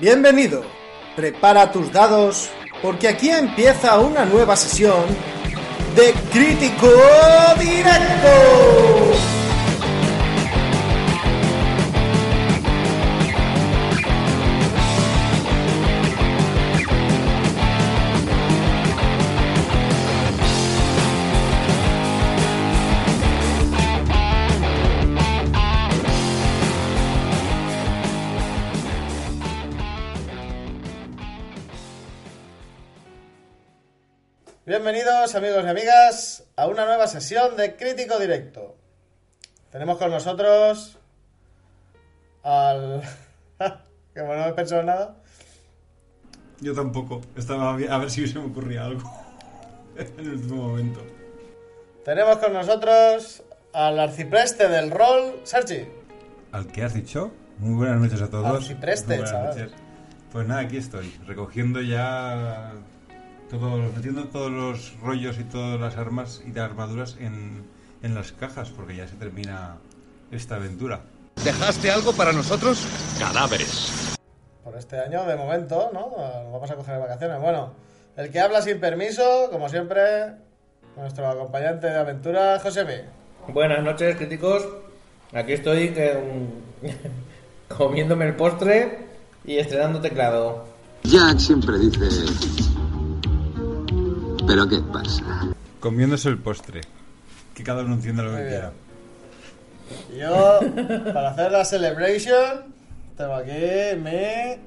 Bienvenido. Prepara tus dados porque aquí empieza una nueva sesión de Crítico Directo. Bienvenidos amigos y amigas a una nueva sesión de Crítico Directo. Tenemos con nosotros al... que bueno, no he pensado en nada. Yo tampoco. Estaba a ver si se me ocurría algo en el último momento. Tenemos con nosotros al arcipreste del rol, Sergi. ¿Al que has dicho? Muy buenas noches a todos. Arcipreste, Muy buenas chaval. noches. Pues nada, aquí estoy, recogiendo ya todos, metiendo todos los rollos y todas las armas y las armaduras en, en las cajas, porque ya se termina esta aventura. ¿Dejaste algo para nosotros? Cadáveres. Por este año, de momento, ¿no? Nos vamos a coger de vacaciones. Bueno, el que habla sin permiso, como siempre, nuestro acompañante de aventura, José B. Buenas noches, críticos. Aquí estoy eh, comiéndome el postre y estrenando teclado. Jack siempre dice... ¿Pero qué pasa? Comiéndose el postre. Que cada uno entienda lo Muy que bien. quiera. Yo, para hacer la celebration, tengo aquí mi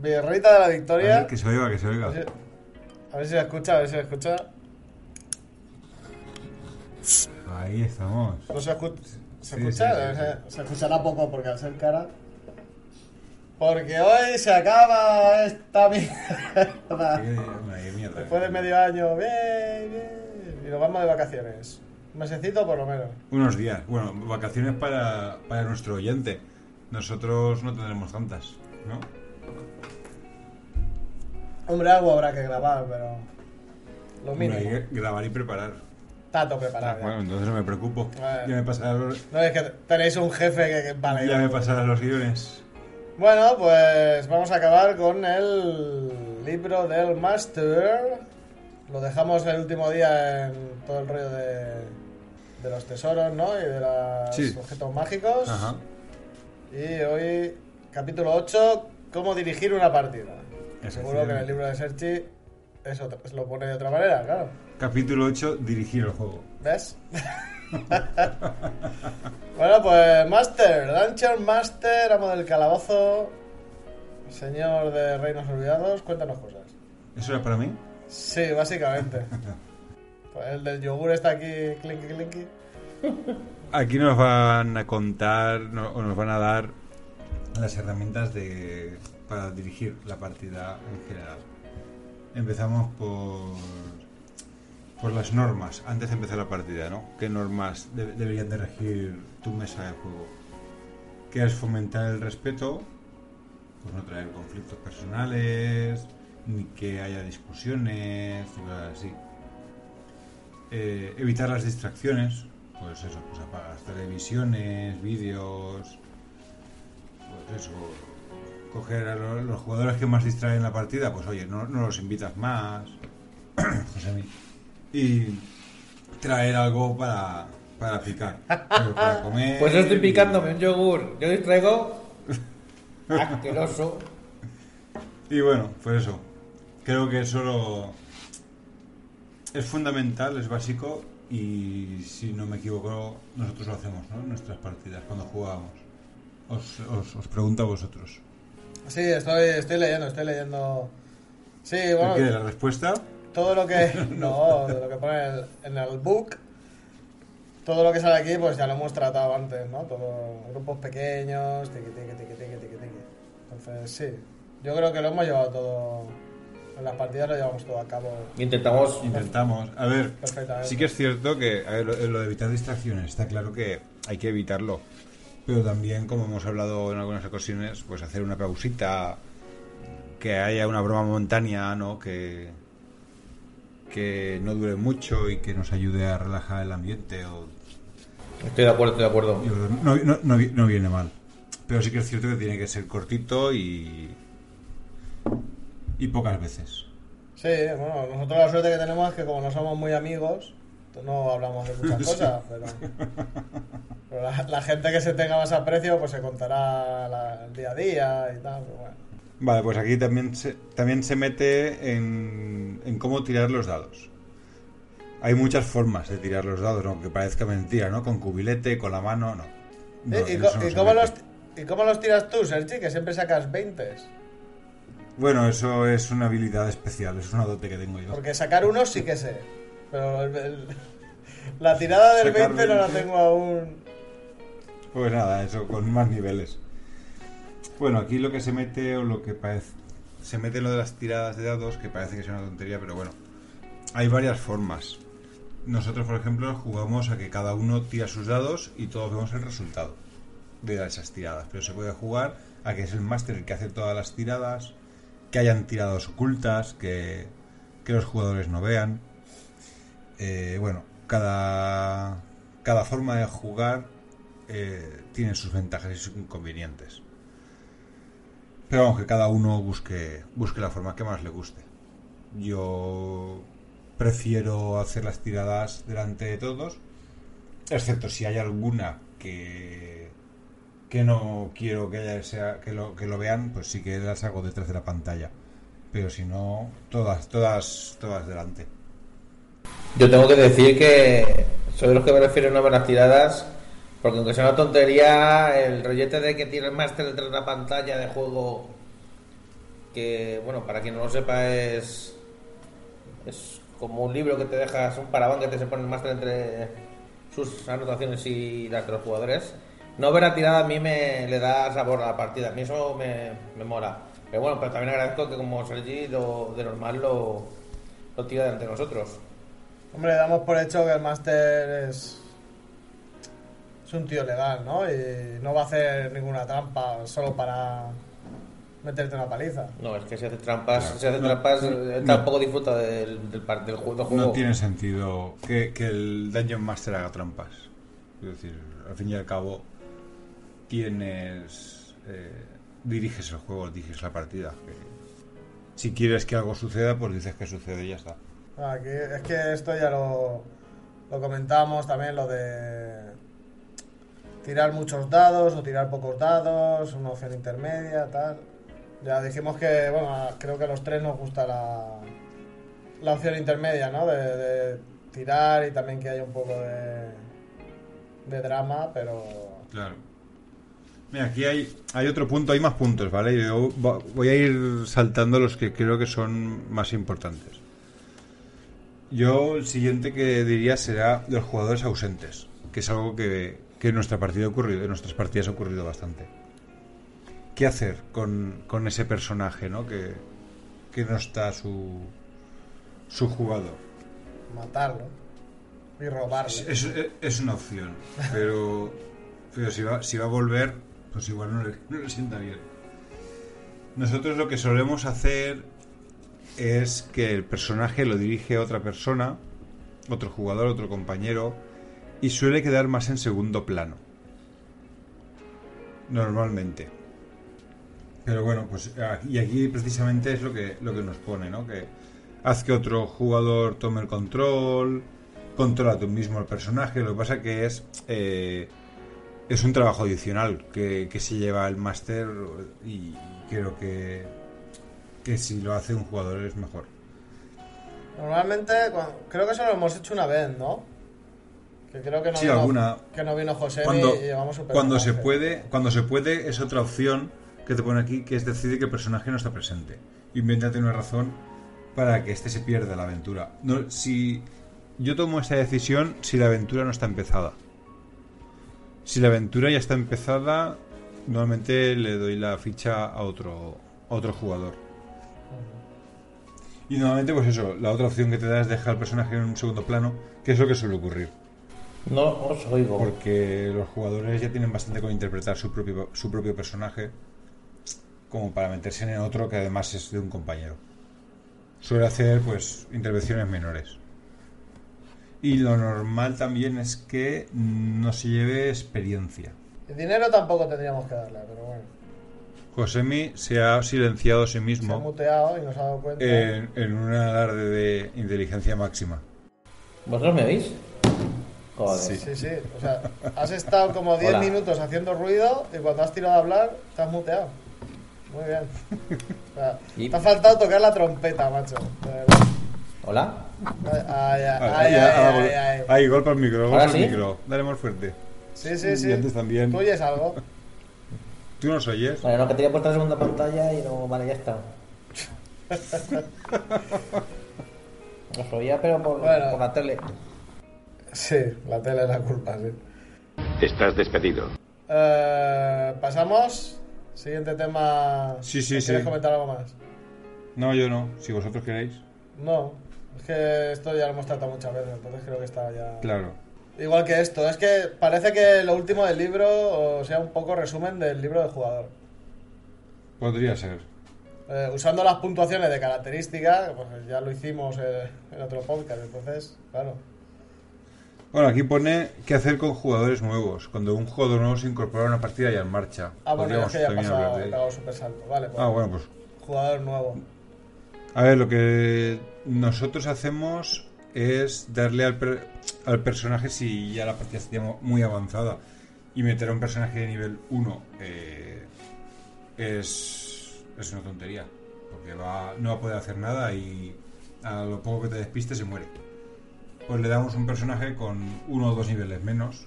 birrita de la A victoria. ver, que se oiga, que se A oiga. ver si- a ver si se escucha, a ver si se escucha. Ahí estamos. ¿No se, escu- se Sí, escucha? sí, sí, Se- Se escuchará poco porque al ser cara. Porque hoy se acaba esta mierda. Después de medio año, bien, bien. Y nos vamos de vacaciones. Un mesecito por lo menos. Unos días. Bueno, vacaciones para, para nuestro oyente. Nosotros no tendremos tantas, ¿no? Hombre, algo habrá que grabar, pero. Lo Hombre, mínimo. hay que grabar y preparar. Todo preparado. ya. Bueno, entonces no me preocupo. Bueno. Ya me pasarán los, No es que tenéis un jefe que, que vale. ya me pasarán los guiones. Bueno, pues vamos a acabar con el libro del Master. Lo dejamos el último día en todo el rollo de, de los tesoros, ¿no? Y de los Sí. objetos mágicos. Ajá. Y hoy, capítulo 8, cómo dirigir una partida. Seguro que en el libro de Serchi eso lo pone de otra manera, claro. Capítulo 8, dirigir el juego. ¿Ves? bueno, pues Master, Dungeon Master, amo del calabozo, señor de Reinos Olvidados, cuéntanos cosas. ¿Eso era para mí? Sí, básicamente. Pues el del yogur está aquí, clinky clinky. Aquí nos van a contar no- o nos van a dar las herramientas de, para dirigir la partida en general. Empezamos por, por las normas, antes de empezar la partida, ¿no? ¿Qué normas de- deberían de regir tu mesa de juego? Que es fomentar el respeto, pues no traer conflictos personales, ni que haya discusiones, cosas así. Eh, evitar las distracciones, pues eso, pues apagas televisiones, vídeos, pues eso, coger a lo- los, jugadores que más distraen la partida, pues oye, no, los invitas más, Josemi, y traer algo para, para picar, pues para comer. Pues yo estoy picándome un yogur. Yo distraigo. Asqueroso. Y bueno, pues eso. Creo que eso lo- es fundamental, es básico y si no me equivoco, nosotros lo hacemos, ¿no? En nuestras partidas, cuando jugamos. Os, os, os pregunto a vosotros. Sí, estoy, estoy leyendo, estoy leyendo. Sí, bueno, ¿Qué? ¿La respuesta? Todo lo que. No, de lo que pone en el, en el book. todo lo que sale aquí, pues ya lo hemos tratado antes, ¿no? Todo grupos pequeños, tiqui, tiqui, tiqui, tiqui, tiqui, tiqui. Entonces, sí. Yo creo que lo hemos llevado todo. En las partidas lo llevamos todo a cabo Intentamos. Intentamos. A ver, perfectamente. sí que es cierto que a ver, lo, lo de evitar distracciones, está claro que hay que evitarlo. Pero también, como hemos hablado en algunas ocasiones, pues hacer una pausita, que haya una broma momentánea, ¿no? Que, que no dure mucho y que nos ayude a relajar el ambiente. O, Estoy de acuerdo, estoy de acuerdo. no, no, no no viene mal. Pero sí que es cierto que tiene que ser cortito y, y pocas veces. Sí, bueno, nosotros la suerte que tenemos es que como no somos muy amigos, no hablamos de muchas cosas, pero, pero la, la gente que se tenga más aprecio, pues se contará la- el día a día y tal, pero bueno. Vale, pues aquí también se, también se mete en, en cómo tirar los dados. Hay muchas formas de tirar los dados, aunque parezca mentira, ¿no? Con cubilete, con la mano, no. No, ¿Y, no cómo los, ¿Y cómo los tiras tú, Sergi? Que siempre sacas 20. Bueno, eso es una habilidad especial, es una dote que tengo yo. Porque sacar uno sí que sé. Pero el- el- la tirada del Sacar 20 no la 20. tengo aún. Pues nada, eso, con más niveles. Bueno, aquí lo que se mete, o lo que parece. Se mete lo de las tiradas de dados, que parece que es una tontería, pero bueno. Hay varias formas. Nosotros, por ejemplo, jugamos a que cada uno tira sus dados y todos vemos el resultado de esas tiradas. Pero se puede jugar a que es el máster el que hace todas las tiradas, que hayan tiradas ocultas, que, que los jugadores no vean. Eh, bueno, cada, cada forma de jugar eh, tiene sus ventajas y sus inconvenientes. Pero vamos, que cada uno busque, busque la forma que más le guste. Yo prefiero hacer las tiradas delante de todos, excepto si hay alguna que, que no quiero que, haya, sea, que, lo, que lo vean, pues sí que las hago detrás de la pantalla. Pero si no, todas, todas, todas delante. Yo tengo que decir que soy de los que me refiero a las tiradas, porque aunque sea una tontería, el rollete de que tiene el máster detrás de la pantalla de juego, que, bueno, para quien no lo sepa, es, es como un libro que te dejas, un parabán que te se pone el máster entre sus anotaciones y las de los jugadores. No ver la tirada a mí me le da sabor a la partida, a mí eso me, me mola. Pero bueno, pero también agradezco que como Sergi lo, de normal lo, lo tira delante de nosotros. Hombre, damos por hecho que el máster es. Es un tío legal, ¿no? Y no va a hacer ninguna trampa solo para meterte una paliza. No, es que si hace trampas, Claro. si hace No, trampas, no. eh, tampoco disfruta del, del, par- del juego. del juego. No tiene sentido que, que el Dungeon Master haga trampas. Es decir, al fin y al cabo, tienes. eh, diriges el juego, diriges la partida. que si quieres que algo suceda, pues dices que sucede y ya está. Aquí, es que esto ya lo, lo comentamos también, lo de tirar muchos dados o tirar pocos dados, una opción intermedia, tal. Ya dijimos que, bueno, creo que a los tres nos gusta la, la opción intermedia, ¿no? De, tirar y también que haya un poco de, de drama, pero... Claro. Mira, aquí hay, hay otro punto, hay más puntos, ¿vale? Yo voy a ir saltando los que creo que son más importantes. Yo el siguiente que diría será los jugadores ausentes, que es algo que, que en nuestra partida ha ocurrido, en nuestras partidas ha ocurrido bastante. ¿Qué hacer con, con ese personaje, ¿no? Que, que no está su, su jugador. matarlo y robarle. Es, es- es una opción, pero, pero si, va, si va a volver, pues igual no le, no le sienta bien. Nosotros lo que solemos hacer es que el personaje lo dirige otra persona, otro jugador, otro compañero, y suele quedar más en segundo plano. Normalmente. Pero bueno, pues ah, y aquí precisamente es lo que, lo que nos pone, ¿no? Que haz que otro jugador tome el control, controla tú mismo el personaje. Lo que pasa que es eh, es un trabajo adicional que, que se lleva el máster y creo que, que si lo hace un jugador es mejor. Normalmente, creo que eso lo hemos hecho una vez, ¿no? Que creo que no, Sí, vino, alguna. que no vino José Cuando, y llevamos cuando se puede, cuando se puede es otra opción que te pone aquí, que es decir que el personaje no está presente. Invéntate una razón para que este se pierda la aventura. No, si yo tomo esa decisión si la aventura no está empezada. Si la aventura ya está empezada, normalmente le doy la ficha a otro, a otro jugador. Y normalmente, pues eso, la otra opción que te da es dejar al personaje en un segundo plano, que es lo que suele ocurrir. No os oigo. Porque los jugadores ya tienen bastante con interpretar su propio, su propio personaje como para meterse en otro que además es de un compañero. Suele hacer pues intervenciones menores. Y lo normal también es que no se lleve experiencia. Y dinero tampoco tendríamos que darle, pero bueno. Josemi se ha silenciado a sí Se ha mismo muteado y nos ha dado cuenta. en, en un alarde de inteligencia máxima. ¿Vosotros me oís? Joder. Sí. Sí, sí. O sea, has estado como 10 Hola. minutos haciendo ruido y cuando has tirado a hablar, te has muteado. Muy bien. O sea, Y- te ha faltado tocar la trompeta, macho. ¿Hola? Ay, ay, ay, ay, golpe al micro, golpe ¿Ahora al sí? micro. Dale más fuerte. Sí, sí, sí. Y antes también. ¿Tú oyes algo? ¿Tú nos oyes? Vale, no, que tenía puesta la segunda pantalla y no... Vale, ya está. Os oía, pero por, Bueno. por la tele. Sí, la tele es la culpa, sí. Estás despedido. Eh, Pasamos. Siguiente tema. Sí, sí, ¿O sí. ¿Quieres comentar algo más? No, yo no. Si vosotros queréis. No. Es que esto ya lo hemos tratado muchas veces, entonces creo que está ya. Claro. Igual que esto, es que parece que lo último del libro, o sea, un poco resumen del libro del jugador. Podría ser. Eh, usando las puntuaciones de características, pues ya lo hicimos eh, en otro podcast, entonces, claro. Bueno, aquí pone qué hacer con jugadores nuevos. Cuando un jugador nuevo se incorpora a una partida ya en marcha. Ah, bueno, que ya pasado, super salto. Vale, pues, Ah, bueno, pues. jugador nuevo. A ver, lo que nosotros hacemos es darle al, per- al personaje si ya la partida está mu- muy avanzada y meter a un personaje de nivel 1 eh, es, es una tontería. Porque va, no va a poder hacer nada y a lo poco que te despiste se muere. Pues le damos un personaje con uno o dos niveles menos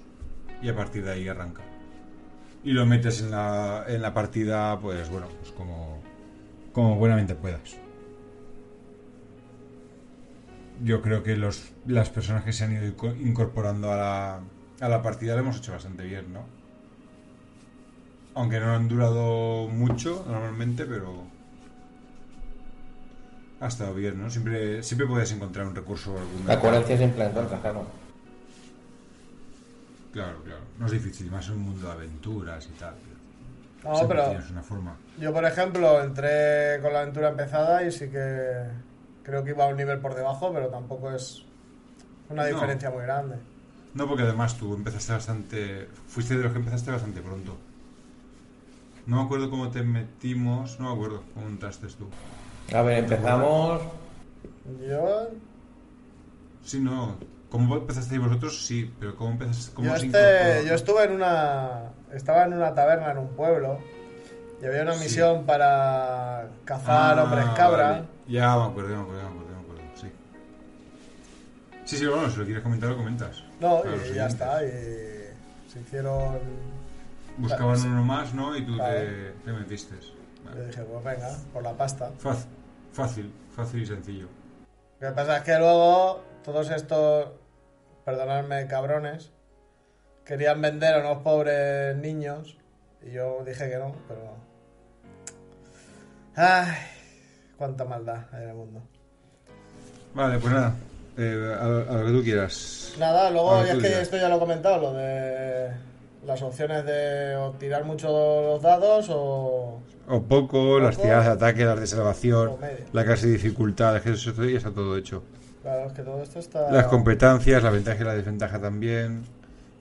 y a partir de ahí arranca. Y lo metes en la, en la partida, pues bueno, pues como, como buenamente puedas. Yo creo que los, las personas que se han ido inco- incorporando a la, a la partida lo hemos hecho bastante bien, ¿no? Aunque no han durado mucho normalmente, pero ha estado bien, ¿no? Siempre, siempre puedes encontrar un recurso o algún La coherencia siempre encuentra, claro. Claro, claro. No es difícil, más en un mundo de aventuras y tal. No, Siempre pero tienes una forma. yo, por ejemplo, entré con la aventura empezada y sí que creo que iba a un nivel por debajo, pero tampoco es una No. diferencia muy grande. No, porque además tú empezaste bastante. Fuiste de los que empezaste bastante pronto. No me acuerdo cómo te metimos. No me acuerdo cómo entraste tú. A ver, empezamos... Yo, Sí, no. ¿Cómo empezasteis vosotros? Sí, pero ¿cómo empezaste? ¿Cómo yo, este- yo estuve en una. Estaba en una taberna en un pueblo y había una Sí. misión para cazar Ah, hombres cabra. vale. Ya me acuerdo, me acuerdo, me acuerdo, me acuerdo. Sí. Sí, sí, bueno, si lo quieres comentar, lo comentas. No, y ya está. Y se hicieron. Buscaban uno más, ¿no? Y tú Claro. te, te metiste. Vale. Yo dije, pues venga, por la pasta. Fácil, fácil, fácil y sencillo. Lo que pasa es que luego todos estos, perdonadme cabrones, querían vender a unos pobres niños y yo dije que no, pero... Ay, cuánta maldad hay en el mundo. Vale, pues nada. eh, a, a lo que tú quieras. Nada, luego ya es que esto ya lo he comentado, lo de las opciones de o tirar mucho los dados o... O poco, las tiradas de ataque, las de salvación, la clase de dificultad, es que eso ya está todo hecho. Claro, es que todo esto está... Las competencias, la ventaja y la desventaja también.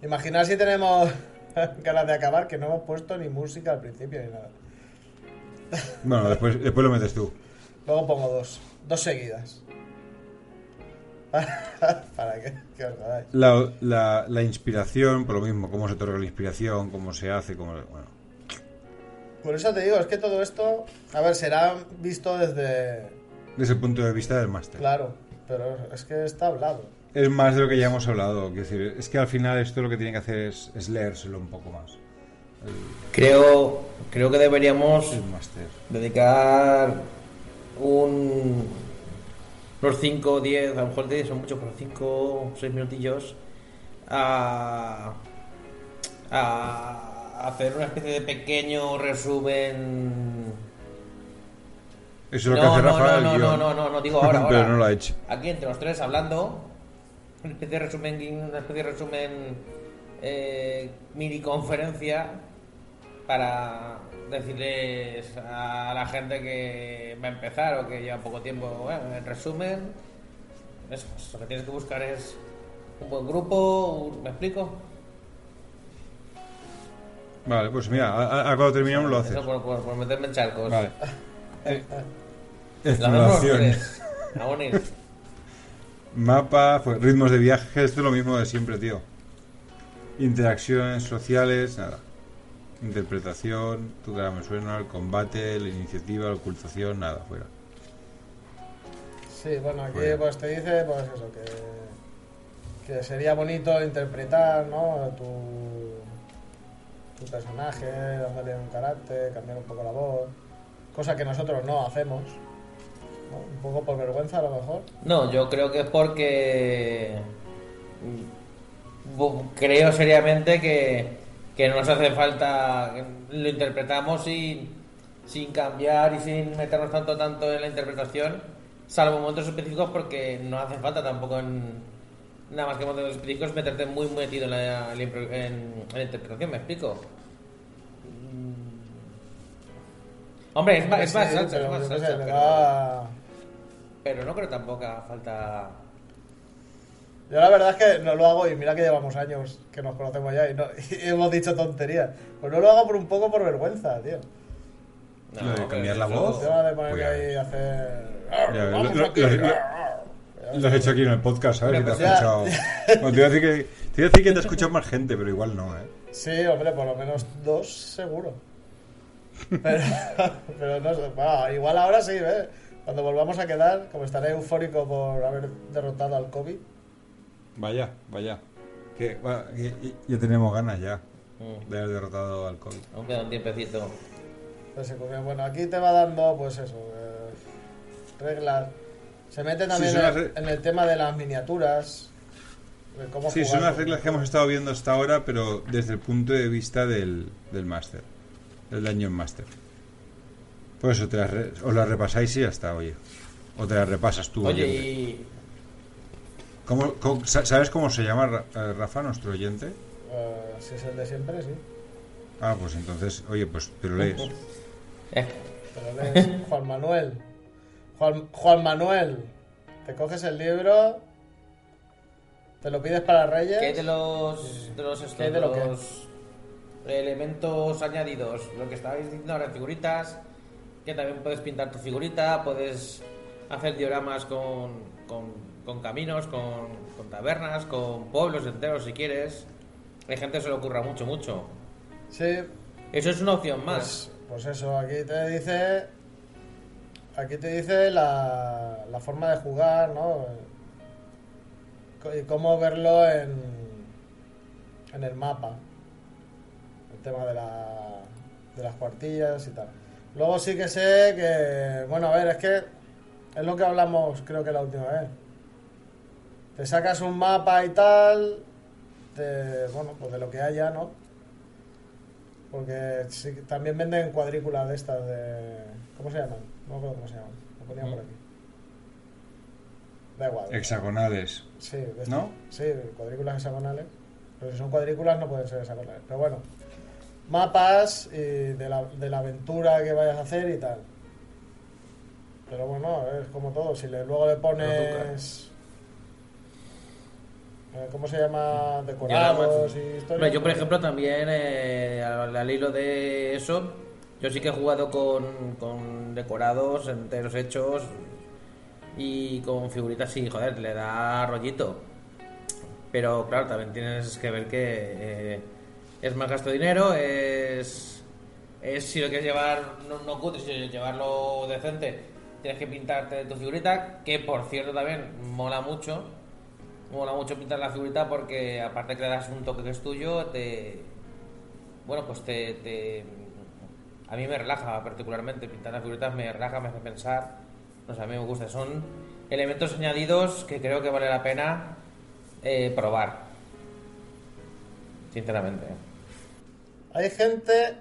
Imaginar si tenemos ganas de acabar que no hemos puesto ni música al principio ni nada. Bueno, después, después lo metes tú. Luego pongo dos. Dos seguidas. Para que, que os. La, la, la inspiración, por lo mismo, cómo se otorga la inspiración, cómo se hace, cómo... Bueno, Por eso te digo, es que todo esto, a ver, será visto desde... desde el punto de vista del máster. Claro, pero es que está hablado. Es más de lo que ya hemos hablado. Quiero decir, es que al final esto lo que tiene que hacer es, es leérselo un poco más. Creo, creo que deberíamos dedicar un... unos 5 10, a lo mejor 10 son muchos, pero 5 o 6 minutillos a, a hacer una especie de pequeño resumen. Eso es lo que No, hace no, Rafa no, no, no, no, no, no, digo ahora, Pero no lo ha hecho. Aquí entre los tres hablando, una especie de resumen, una especie de resumen eh, mini conferencia para decirles a la gente que va a empezar o que lleva poco tiempo. Bueno, en resumen, eso, lo que tienes que buscar es un buen grupo, ¿me explico? Vale, pues mira, a, cuando terminamos lo haces. Eso por, por- por meterme en charcos. Vale. Eh. Mapa, pues, ritmos de viaje, esto es lo mismo de siempre, tío. Interacciones sociales, nada. Interpretación, tu cara me suena, el combate, la iniciativa, la ocultación, nada, fuera. Sí, bueno, aquí pues te dice pues eso, que, que sería bonito interpretar, ¿no? Tu, tu personaje, dándole un carácter, cambiar un poco la voz, cosa que nosotros no hacemos. Un poco por vergüenza a lo mejor. No, yo creo que es porque mm, creo seriamente que, que no nos hace falta, lo interpretamos sin, sin cambiar y sin meternos tanto tanto en la interpretación, salvo momentos específicos porque no hace falta tampoco en nada más que momentos específicos meterte muy metido en la, en en- en la interpretación, ¿me explico? Mm. Hombre, es más, es más salsa, es pero más salsa, no creo tampoco haga falta. Yo la verdad es que no lo hago y mira que llevamos años que nos conocemos ya y, no, y hemos dicho tonterías. Pues no lo hago por un poco por vergüenza, tío. No, cambiar la voz. De ponerme ahí a hacer... Ya ves, Vamos lo- aquí. lo- lo- Lo has hecho aquí en el podcast, ¿sabes? Te has pues ya. escuchado. Bueno, te iba a decir que te iba a decir que te ha escuchado más gente, pero igual no, ¿eh? Sí, hombre, por lo menos dos seguro. Pero, pero no sé, bueno, igual ahora sí, ¿eh? Cuando volvamos a quedar, como estaré eufórico por haber derrotado al COVID. Vaya, vaya. Que, va, que- que ya tenemos ganas ya Mm. de haber derrotado al COVID. Aún queda un tiempecito. Pues bueno, aquí te va dando, pues eso, eh, reglas. Se mete también las en, el tema de las miniaturas. De cómo Sí, jugar son las reglas que hemos estado viendo hasta ahora, pero desde el punto de vista del, del máster, del Dungeon Master. Por eso te las re- os las repasáis y ya está, oye. O te las repasas tú. Oye, oyente. y. ¿Cómo- cómo- sa- ¿Sabes cómo se llama eh, Rafa, nuestro oyente? Eh, si es el de siempre, sí. Ah, pues entonces, oye, pues te lo lees. Pero lees Juan Manuel. Juan, Juan Manuel. Te coges el libro. Te lo pides para Reyes. ¿Qué hay de los, de los, estos, ¿Qué hay de lo los elementos añadidos? Lo que estabais diciendo ahora, figuritas, que también puedes pintar tu figurita, puedes hacer dioramas con, con, con caminos, con, con tabernas, con pueblos enteros si quieres. Hay gente que se le ocurra mucho, mucho. Sí, Eso es una opción más. Pues, pues eso, aquí te dice. Aquí te dice la, la forma de jugar, ¿no? Y cómo verlo en, en el mapa. El tema de, la, de las cuartillas y tal. Luego sí que sé que. Bueno, a ver, es que. Es lo que hablamos, creo que la última vez. Te sacas un mapa y tal. De, bueno, pues de lo que haya, ¿no? Porque sí también venden cuadrículas de estas de... ¿Cómo se llaman? No me acuerdo cómo se llaman. Lo ponía por aquí. Da igual. Hexagonales. Sí, de. ¿No? Sí, cuadrículas hexagonales. Pero si son cuadrículas no pueden ser hexagonales. Pero bueno. Mapas y de, la, de la aventura que vayas a hacer y tal. Pero bueno, es como todo. Si le, luego le pones... eh, ¿Cómo se llama? Decorados y historias. Yo, por pues- ejemplo, también eh, al, al hilo de eso, yo sí que he jugado con, con decorados enteros hechos y con figuritas y, joder, le da rollito. Pero claro, también tienes que ver que eh, es más gasto de dinero, es, es si lo quieres llevar no, no cutre, si llevarlo decente, tienes que pintarte tu figurita, que por cierto también mola mucho. Mola mucho pintar la figurita porque aparte que le das un toque que es tuyo, te... Bueno, pues te... te- a mí me relaja particularmente. Pintar las figuritas me relaja, me hace pensar. No sé, a mí me gusta. Son elementos añadidos que creo que vale la pena eh, probar. Sinceramente. Hay gente,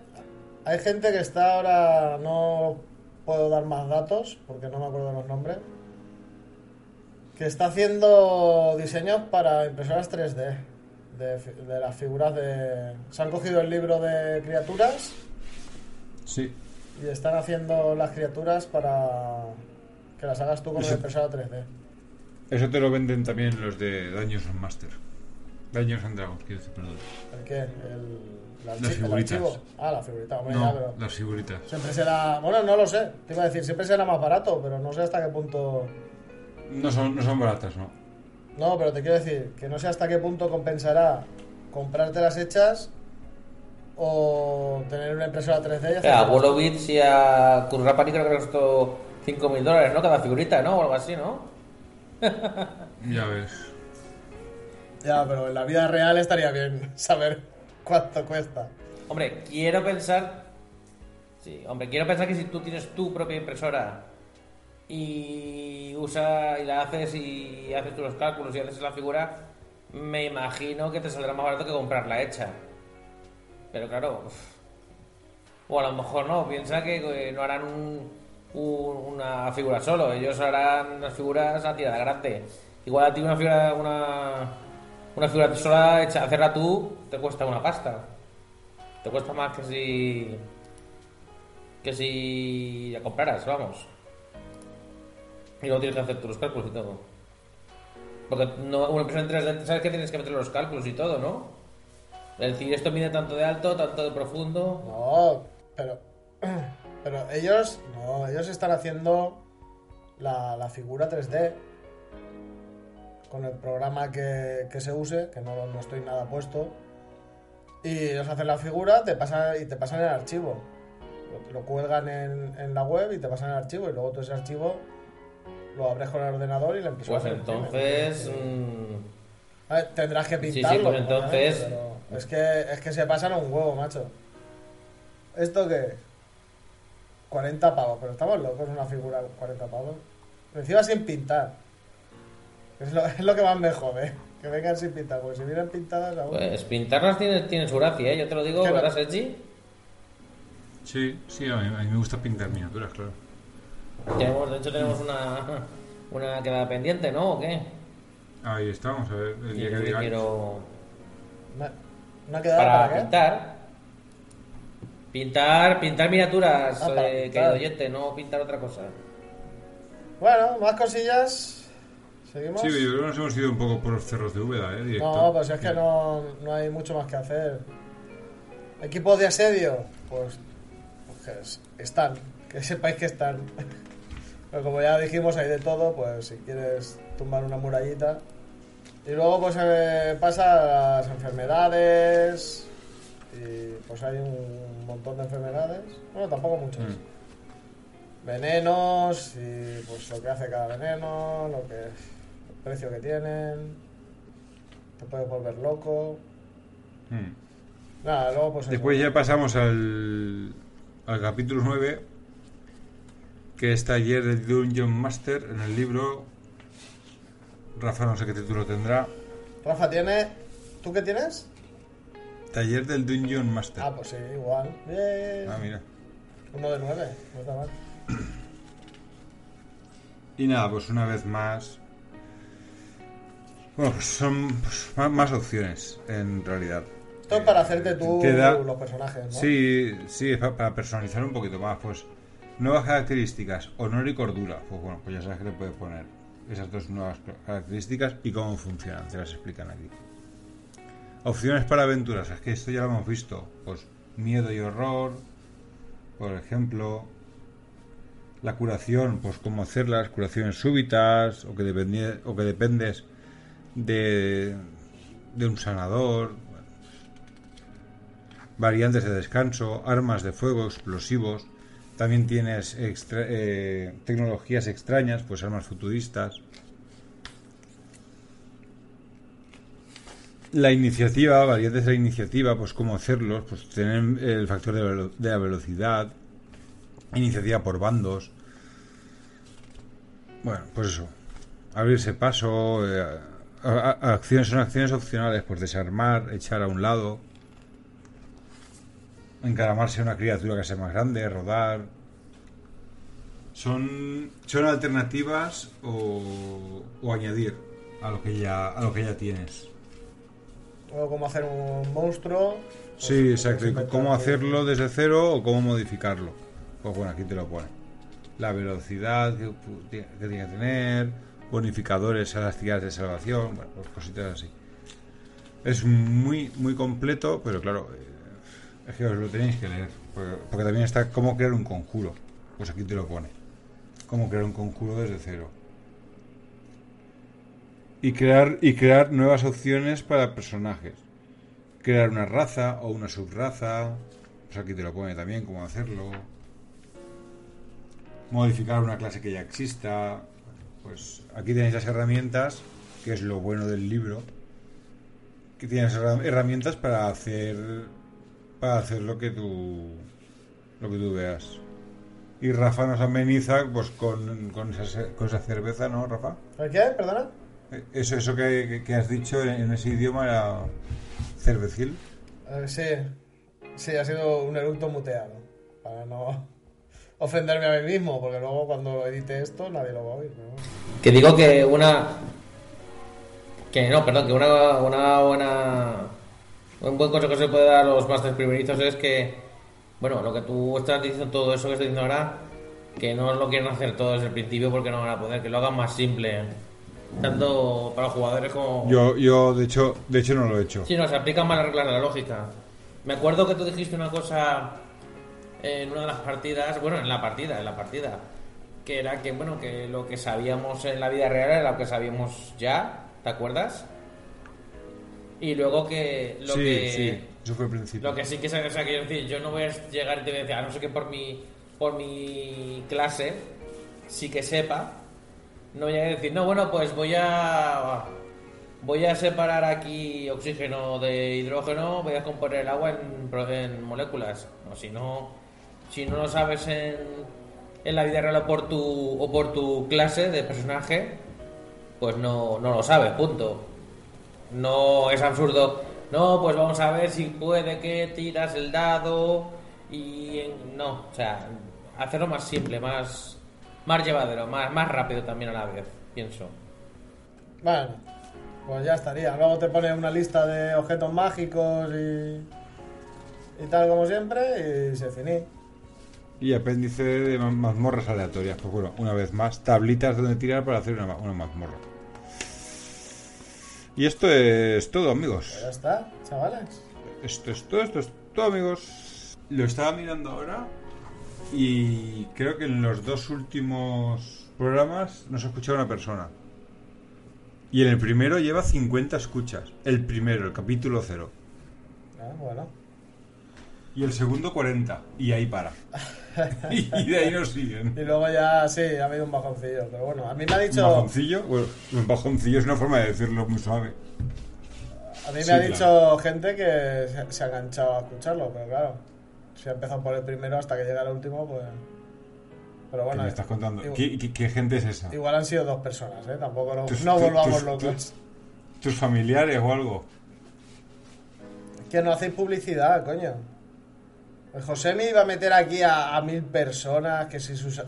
hay gente que está ahora, no puedo dar más datos porque no me acuerdo los nombres, que está haciendo diseños para impresoras 3D de, de las figuras de... Se han cogido el libro de criaturas Sí. y están haciendo las criaturas para que las hagas tú con Eso- impresora 3D. Eso te lo venden también los de Dungeons and Master. Dungeons and Dragons, quiero decir, perdón. ¿El qué? El, Las figuritas. Ah, la figurita, hombre, ya, No, pero... las figuritas. Siempre será... Bueno, no lo sé. Te iba a decir, siempre será más barato, pero no sé hasta qué punto... No son, no son baratas, ¿no? No, pero te quiero decir que no sé hasta qué punto compensará comprarte las hechas o tener una impresora 3D y hacer A Wolowitz y a Kurrapani creo que le costó 5.000 dólares, ¿no? Cada figurita, ¿no? O algo así, ¿no? Ya ves. Ya, pero en la vida real estaría bien saber cuánto cuesta. Hombre, quiero pensar. Sí, hombre, quiero pensar que si tú tienes tu propia impresora y usa y la haces y haces tú los cálculos y haces la figura, me imagino que te saldrá más barato que comprarla hecha. Pero claro, o a lo mejor no, piensa que no harán un- un- una figura solo, ellos harán unas figuras a tirada grande. Igual a ti una figura, una, una figura sola hacerla tú, te cuesta una pasta. Te cuesta más que si. que si la compraras, vamos. Y luego tienes que hacer los cálculos y todo. Porque no, una impresión en 3D, sabes que tienes que meter los cálculos y todo, ¿no? Es decir, esto mide tanto de alto, tanto de profundo. No, pero. Pero ellos. No, ellos están haciendo la, la figura 3D con el programa que, que se use, que no, no estoy nada puesto. Y ellos hacen la figura te pasan, y te pasan el archivo. Lo, lo cuelgan en, en la web y te pasan el archivo. Y luego tú ese archivo lo abres con el ordenador y la impresora. Pues lo imprime. entonces. mm, A ver, tendrás que sí, pintarlo. pues entonces- obviamente, pero es que, es que se pasan un huevo, macho. ¿Esto qué? es? 40 pavos, pero estamos locos, una figura 40 pavos. Encima sin pintar. Es lo, es lo que más me jode. Que vengan sin pintar, porque si vienen pintadas aún. pues pintarlas tiene, tiene su gracia, ¿eh? Yo te lo digo, no- ¿verdad, Sergi? Sí, sí, a mí, a mí me gusta pintar miniaturas, claro. Tenemos, de hecho, tenemos una, una quedada pendiente, ¿no? ¿O qué? Ahí está, vamos a ver el Y día que quiero. Una, quedada para, para, pintar. Pintar, pintar miniaturas, Ah, para eh, pintar. querido oyente, no pintar otra cosa. Bueno, más cosillas. Seguimos. Sí, yo creo que nos hemos ido un poco por los cerros de Úbeda, ¿eh? Directo. No, pues es que no, no hay mucho más que hacer. Equipos de asedio, pues, pues están, que sepáis que están. Pero como ya dijimos, hay de todo, pues si quieres tumbar una murallita. Y luego pues eh, pasa a las enfermedades. Y pues hay un montón de enfermedades. Bueno, tampoco muchas. Mm. Venenos y pues lo que hace cada veneno, lo que el precio que tienen. Te puedes volver loco. Mm. Nada, luego pues eso. Después ya pasamos al, al capítulo 9, que es Taller del Dungeon Master en el libro. Rafa no sé qué título tendrá. Rafa tiene. ¿Tú qué tienes? Taller del Dungeon Master. Ah, pues sí, igual. Bien. Ah, mira. Uno de nueve, no está mal. Y nada, pues una vez más. Bueno, pues son pues, más, más opciones en realidad. Esto es para hacerte tú da- los personajes, ¿no? Sí, sí, es para personalizar un poquito más. Pues nuevas características, honor y cordura. Pues bueno, pues ya sabes que le puedes poner esas dos nuevas características y cómo funcionan. Te las explican aquí. Opciones para aventuras, es que esto ya lo hemos visto. Pues miedo y horror, por ejemplo. La curación, pues cómo hacer las curaciones súbitas, o que, dependie- o que dependes de, de un sanador. Variantes de descanso, armas de fuego, explosivos. También tienes extra- eh, tecnologías extrañas, pues armas futuristas. La iniciativa, variantes de la iniciativa, pues cómo hacerlos, pues tener el factor de, de la velocidad, iniciativa por bandos. Bueno, pues eso. abrirse paso, eh, acciones son acciones opcionales, pues desarmar, echar a un lado, encaramarse a una criatura que sea más grande, rodar. Son, son alternativas o, o añadir a lo que ya a lo que ya tienes. O cómo hacer un monstruo. pues, Sí, exacto. Y inventar cómo hacerlo desde cero o cómo modificarlo. Pues bueno, aquí te lo pone. La velocidad que, tiene que tener, bonificadores a las tiradas de salvación, bueno, pues cositas así. Es muy, muy completo, pero claro, eh, es que os lo tenéis que leer. Porque, porque también está cómo crear un conjuro. Pues aquí te lo pone. Cómo crear un conjuro desde cero. Y crear, y crear nuevas opciones para personajes crear una raza o una subraza. Pues aquí te lo pone también cómo hacerlo. Modificar una clase que ya exista. Pues aquí tenéis las herramientas, que es lo bueno del libro. Que tienes herra- herramientas para hacer para hacer lo que tú lo que tú veas. Y Rafa nos ameniza pues con, con, esa, se- con esa cerveza, ¿no, Rafa? ¿El qué? ¿Perdona? Eh, Eso, eso que, que- has dicho en, en ese idioma era cervecil. Eh, sí. Sí, ha sido un eructo muteado. Para no ofenderme a mí mismo, porque luego cuando edite esto nadie lo va a oír. bueno. Que digo que una. Que no, perdón, que una, una buena. Un buen consejo que se puede dar a los másteres primerizos es que. Bueno, lo que tú estás diciendo, todo eso que estoy diciendo ahora, que no lo quieren hacer todo desde el principio porque no van a poder, que lo hagan más simple. Tanto para los jugadores como. Yo, yo de hecho, de hecho no lo he hecho. Sí, no, se aplican más las reglas de la lógica. Me acuerdo que tú dijiste una cosa en una de las partidas, bueno, en la partida, en la partida, que era que, bueno, que lo que sabíamos en la vida real era lo que sabíamos ya, ¿te acuerdas? Y luego que lo sí, que sí, eso fue el principio. lo que sí que se- o sea, quiero decir, yo no voy a llegar y te voy a decir, a no sé que por mi por mi clase sí que sepa, no voy a decir, no, bueno, pues voy a voy a separar aquí oxígeno de hidrógeno, voy a componer el agua en, en moléculas. No, si no si no lo sabes en, en la vida real o por tu o por tu clase de personaje, pues no, no lo sabes, punto. No es absurdo. No, pues vamos a ver si puede que tiras el dado y no, o sea, hacerlo más simple, más más llevadero, más más rápido también a la vez, pienso. Bueno, pues ya estaría. Luego te pone una lista de objetos mágicos y, y tal como siempre y se finí. Y apéndice de ma- mazmorras aleatorias. Pues bueno, una vez más, tablitas donde tirar para hacer una, una mazmorra. Y esto es todo, amigos. Ya está, chavales. Esto es todo, esto es todo, amigos. Lo estaba mirando ahora y creo que en los dos últimos programas nos ha escuchado una persona. Y en el primero lleva 50 escuchas. El primero, el capítulo cero. Ah, bueno. Y el segundo 40. Y ahí para. y de ahí nos siguen. Y luego ya, sí, ha habido un bajoncillo. Pero bueno, a mí me ha ¿Un dicho. bajoncillo? Bueno, un bajoncillo es una forma de decirlo muy suave. A mí me Sí, ha claro. dicho gente que se, ha enganchado a escucharlo, pero claro. Si ha empezado por el primero hasta que llega el último, pues. Pero ¿Qué bueno. me estás contando? igual- ¿Qué, qué- qué gente es esa? Igual han sido dos personas, ¿eh? Tampoco no, volvamos tus- locos. tus- ¿Tus familiares o algo? Que no hacéis publicidad, coño. El José me iba a meter aquí a, a mil personas, que si sus...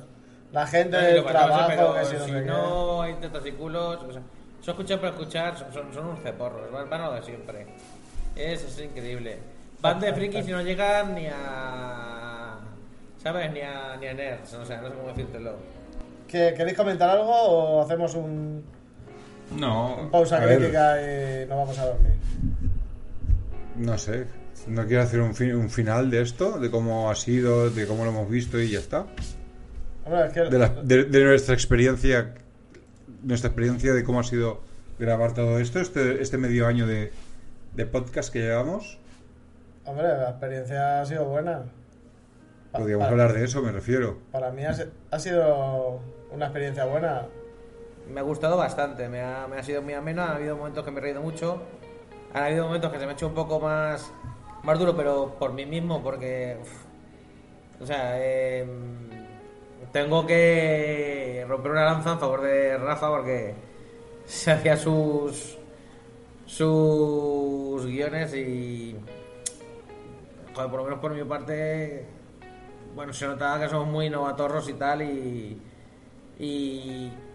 La gente del trabajo, pero que si no sé no hay tetas y culos, o sea, eso escuchar por escuchar son, son, son unos ceporros, van, van a lo de siempre. Es, es increíble. Van de frikis y no llegan ni a. ¿Sabes? Ni a, ni a nerds, o sea, no sé cómo decírtelo. ¿Que- ¿Queréis comentar algo o hacemos un, No. un pausa crítica y nos vamos a dormir? No sé. No quiero hacer un, fin- un final de esto, de cómo ha sido, de cómo lo hemos visto y ya está. Hombre, es que... De, la- de- de nuestra experiencia, nuestra experiencia de cómo ha sido grabar todo esto, este, este medio año de, de podcast que llevamos. Hombre, la experiencia ha sido buena. Pa- Podríamos hablar de eso, me refiero. Para mí ha, ha sido una experiencia buena. Me ha gustado bastante, me ha, me ha sido muy amena, ha habido momentos que me he reído mucho, han habido momentos que se me ha hecho un poco más, más duro, pero por mí mismo, porque... o sea, em, tengo que romper una lanza en favor de Rafa porque se hacía sus sus guiones y joder, por lo menos por mi parte bueno se notaba que somos muy novatorros y tal y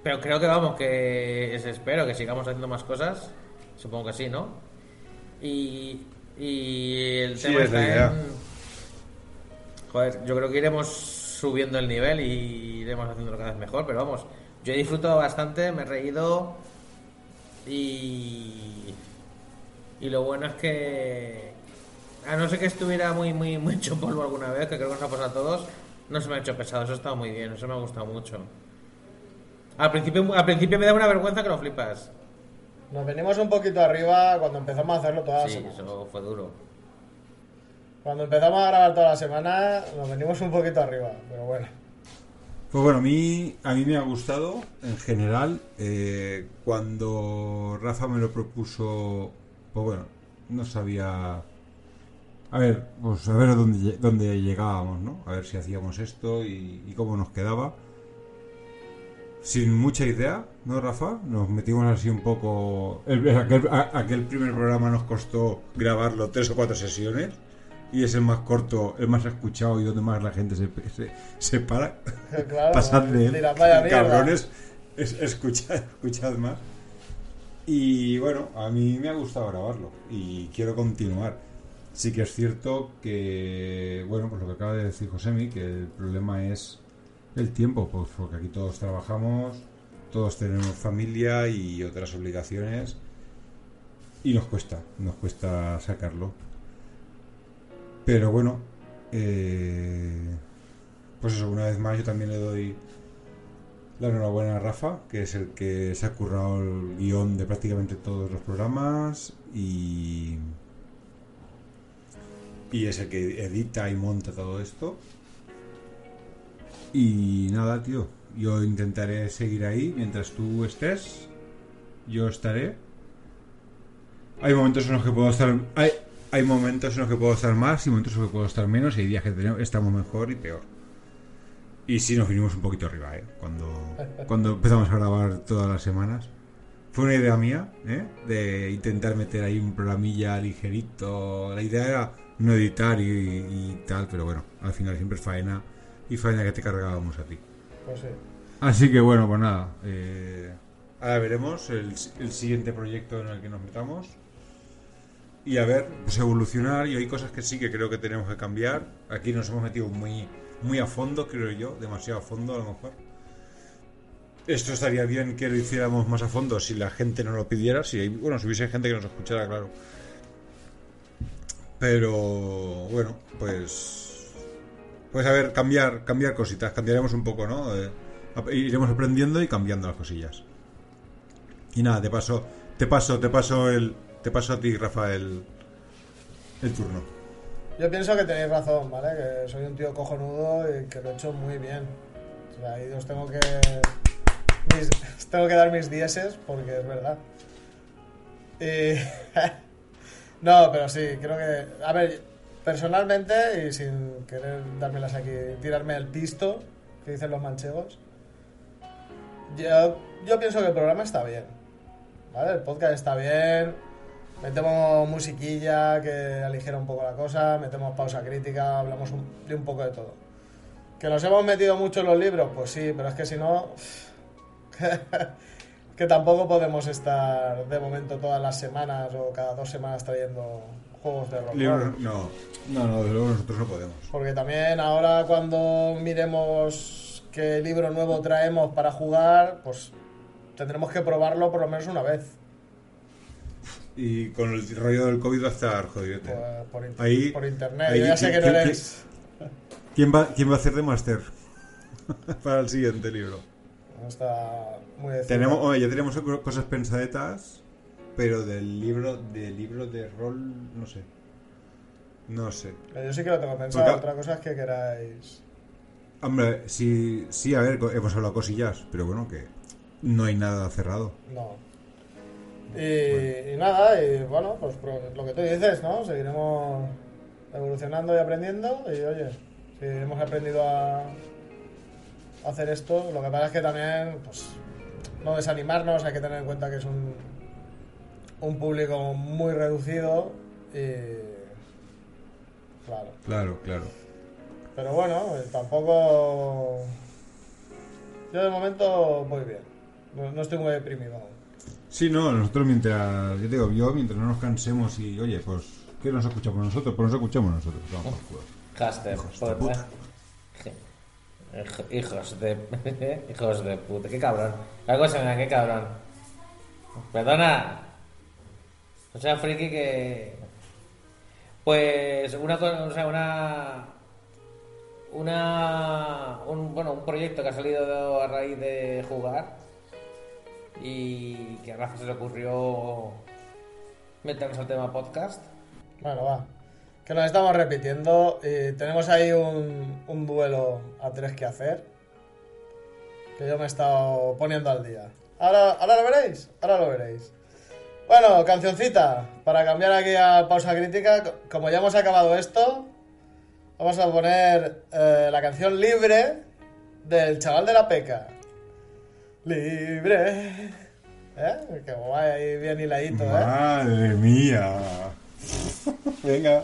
pero creo que vamos que es- espero que sigamos haciendo más cosas supongo que sí no y y el Sí, tema la está idea. en Joder, yo creo que iremos subiendo el nivel y iremos haciéndolo cada vez mejor, pero vamos, yo he disfrutado bastante, me he reído y. Y lo bueno es que. A no ser que estuviera muy, muy, muy hecho polvo alguna vez, que creo que nos ha pasado a todos, no se me ha hecho pesado, eso ha estado muy bien, eso me ha gustado mucho. Al principio, al principio me da una vergüenza que lo flipas. Nos venimos un poquito arriba cuando empezamos a hacerlo todas las Sí, semanas. eso fue duro. Cuando empezamos a grabar toda la semana, nos venimos un poquito arriba, pero bueno. Pues bueno, a mí, a mí me ha gustado en general. eh, cuando Rafa me lo propuso, pues bueno, no sabía. A ver, pues a ver a dónde, dónde llegábamos, ¿no? A ver si hacíamos esto y, y cómo nos quedaba. Sin mucha idea, ¿no, Rafa? Nos metimos así un poco. el- aquel, aquel primer programa nos costó grabarlo tres o cuatro sesiones. Y es el más corto, el más escuchado y donde más la gente se, se, se para. Claro, Pasad de él. Cabrones, es, escuchad, escuchad más. Y bueno, a mí me ha gustado grabarlo y quiero continuar. Sí que es cierto que, bueno, pues lo que acaba de decir Josemi, que el problema es el tiempo, pues porque aquí todos trabajamos, todos tenemos familia y otras obligaciones y nos cuesta, nos cuesta sacarlo. Pero bueno, eh, pues eso, una vez más yo también le doy la enhorabuena a Rafa, que es el que se ha currado el guion de prácticamente todos los programas y, y es el que edita y monta todo esto. Y nada, tío, yo intentaré seguir ahí mientras tú estés. Yo estaré. Hay momentos en los que puedo estar. Hay, hay momentos en los que puedo estar más y momentos en los que puedo estar menos. Y hay días que tenemos- estamos mejor y peor. Y sí nos vinimos un poquito arriba, ¿eh? Cuando, cuando empezamos a grabar todas las semanas. Fue una idea mía, ¿eh? De intentar meter ahí un programilla ligerito. La idea era no editar y, y tal, pero bueno, al final siempre es faena. Y faena que te cargábamos a ti. Pues sí. Así que bueno, pues nada. eh, ahora veremos el, el siguiente proyecto en el que nos metamos. Y a ver, pues evolucionar. Y hay cosas que sí que creo que tenemos que cambiar. Aquí nos hemos metido muy, muy a fondo, creo yo. Demasiado a fondo a lo mejor. Esto estaría bien que lo hiciéramos más a fondo si la gente no lo pidiera. Si hay- bueno, si hubiese gente que nos escuchara, claro. Pero bueno, pues pues a ver, cambiar, cambiar cositas, cambiaremos un poco, ¿no? Eh, iremos aprendiendo y cambiando las cosillas. Y nada, te paso, te paso, te paso el, te paso a ti, Rafael, el turno. Yo pienso que tenéis razón, ¿vale? Que soy un tío cojonudo y que lo he hecho muy bien. O sea, ahí os tengo que. mis- os tengo que dar mis dieces porque es verdad. Y. no, pero sí, creo que. A ver, personalmente, y sin querer dármelas aquí, tirarme el pisto, que dicen los manchegos. Yo, yo pienso que el programa está bien. ¿Vale? El podcast está bien. Metemos musiquilla que aligera un poco la cosa, metemos pausa crítica, hablamos de un poco de todo. ¿Que nos hemos metido mucho en los libros? Pues sí, pero es que si no... que tampoco podemos estar de momento todas las semanas o cada dos semanas trayendo juegos de rol. Libro- no, no, no, desde luego nosotros no podemos. Porque también ahora cuando miremos qué libro nuevo traemos para jugar, pues tendremos que probarlo por lo menos una vez. Y con el rollo del COVID va a estar jodido. Por, por inter- Ahí- por internet. ahí Yo ya sé que no ¿quién- eres... ¿Quién va, quién va a hacer de máster para el siguiente libro? No está muy decidido. Tenemos, oye, ya tenemos co- cosas pensadetas, pero del libro, del libro de rol, no sé. No sé. Yo sí que lo tengo pensado. Porque- Otra cosa es que queráis. Hombre, sí, sí, a ver, hemos hablado cosillas, pero bueno, que no hay nada cerrado. No. Y, y nada, y bueno, pues lo que tú dices, ¿no? Seguiremos evolucionando y aprendiendo. Y oye, si hemos aprendido a hacer esto, lo que pasa es que también, pues, no desanimarnos, hay que tener en cuenta que es un, un público muy reducido y... Claro. Claro, claro. Pero bueno, eh, tampoco... Yo de momento voy bien. No, no estoy muy deprimido aún. Sí, no, nosotros mientras, yo digo, yo mientras no nos cansemos y, oye, pues, ¿qué nos escuchamos nosotros? Pues nos escuchamos nosotros. Vamos, por culo. Hashtag, Hijos de por- puta. Hij- Hijos de. Hijos de puta. Qué cabrón. La cosa, mira, qué cabrón. Perdona. O sea, friki que. Pues una cosa, o sea, una. Una. Un, bueno, un proyecto que ha salido a raíz de jugar. Y que a Rafa se le ocurrió meternos al tema podcast. Bueno, va. Que nos estamos repitiendo y tenemos ahí un, un duelo a tres que hacer. Que yo me he estado poniendo al día. Ahora, ahora lo veréis, ahora lo veréis. Bueno, cancioncita, para cambiar aquí a pausa crítica. Co- Como ya hemos acabado esto, vamos a poner eh, la canción Libre del chaval de la peca. Libre. ¿Eh? Que guay, ahí bien hiladito, ¿eh? Madre mía. Venga.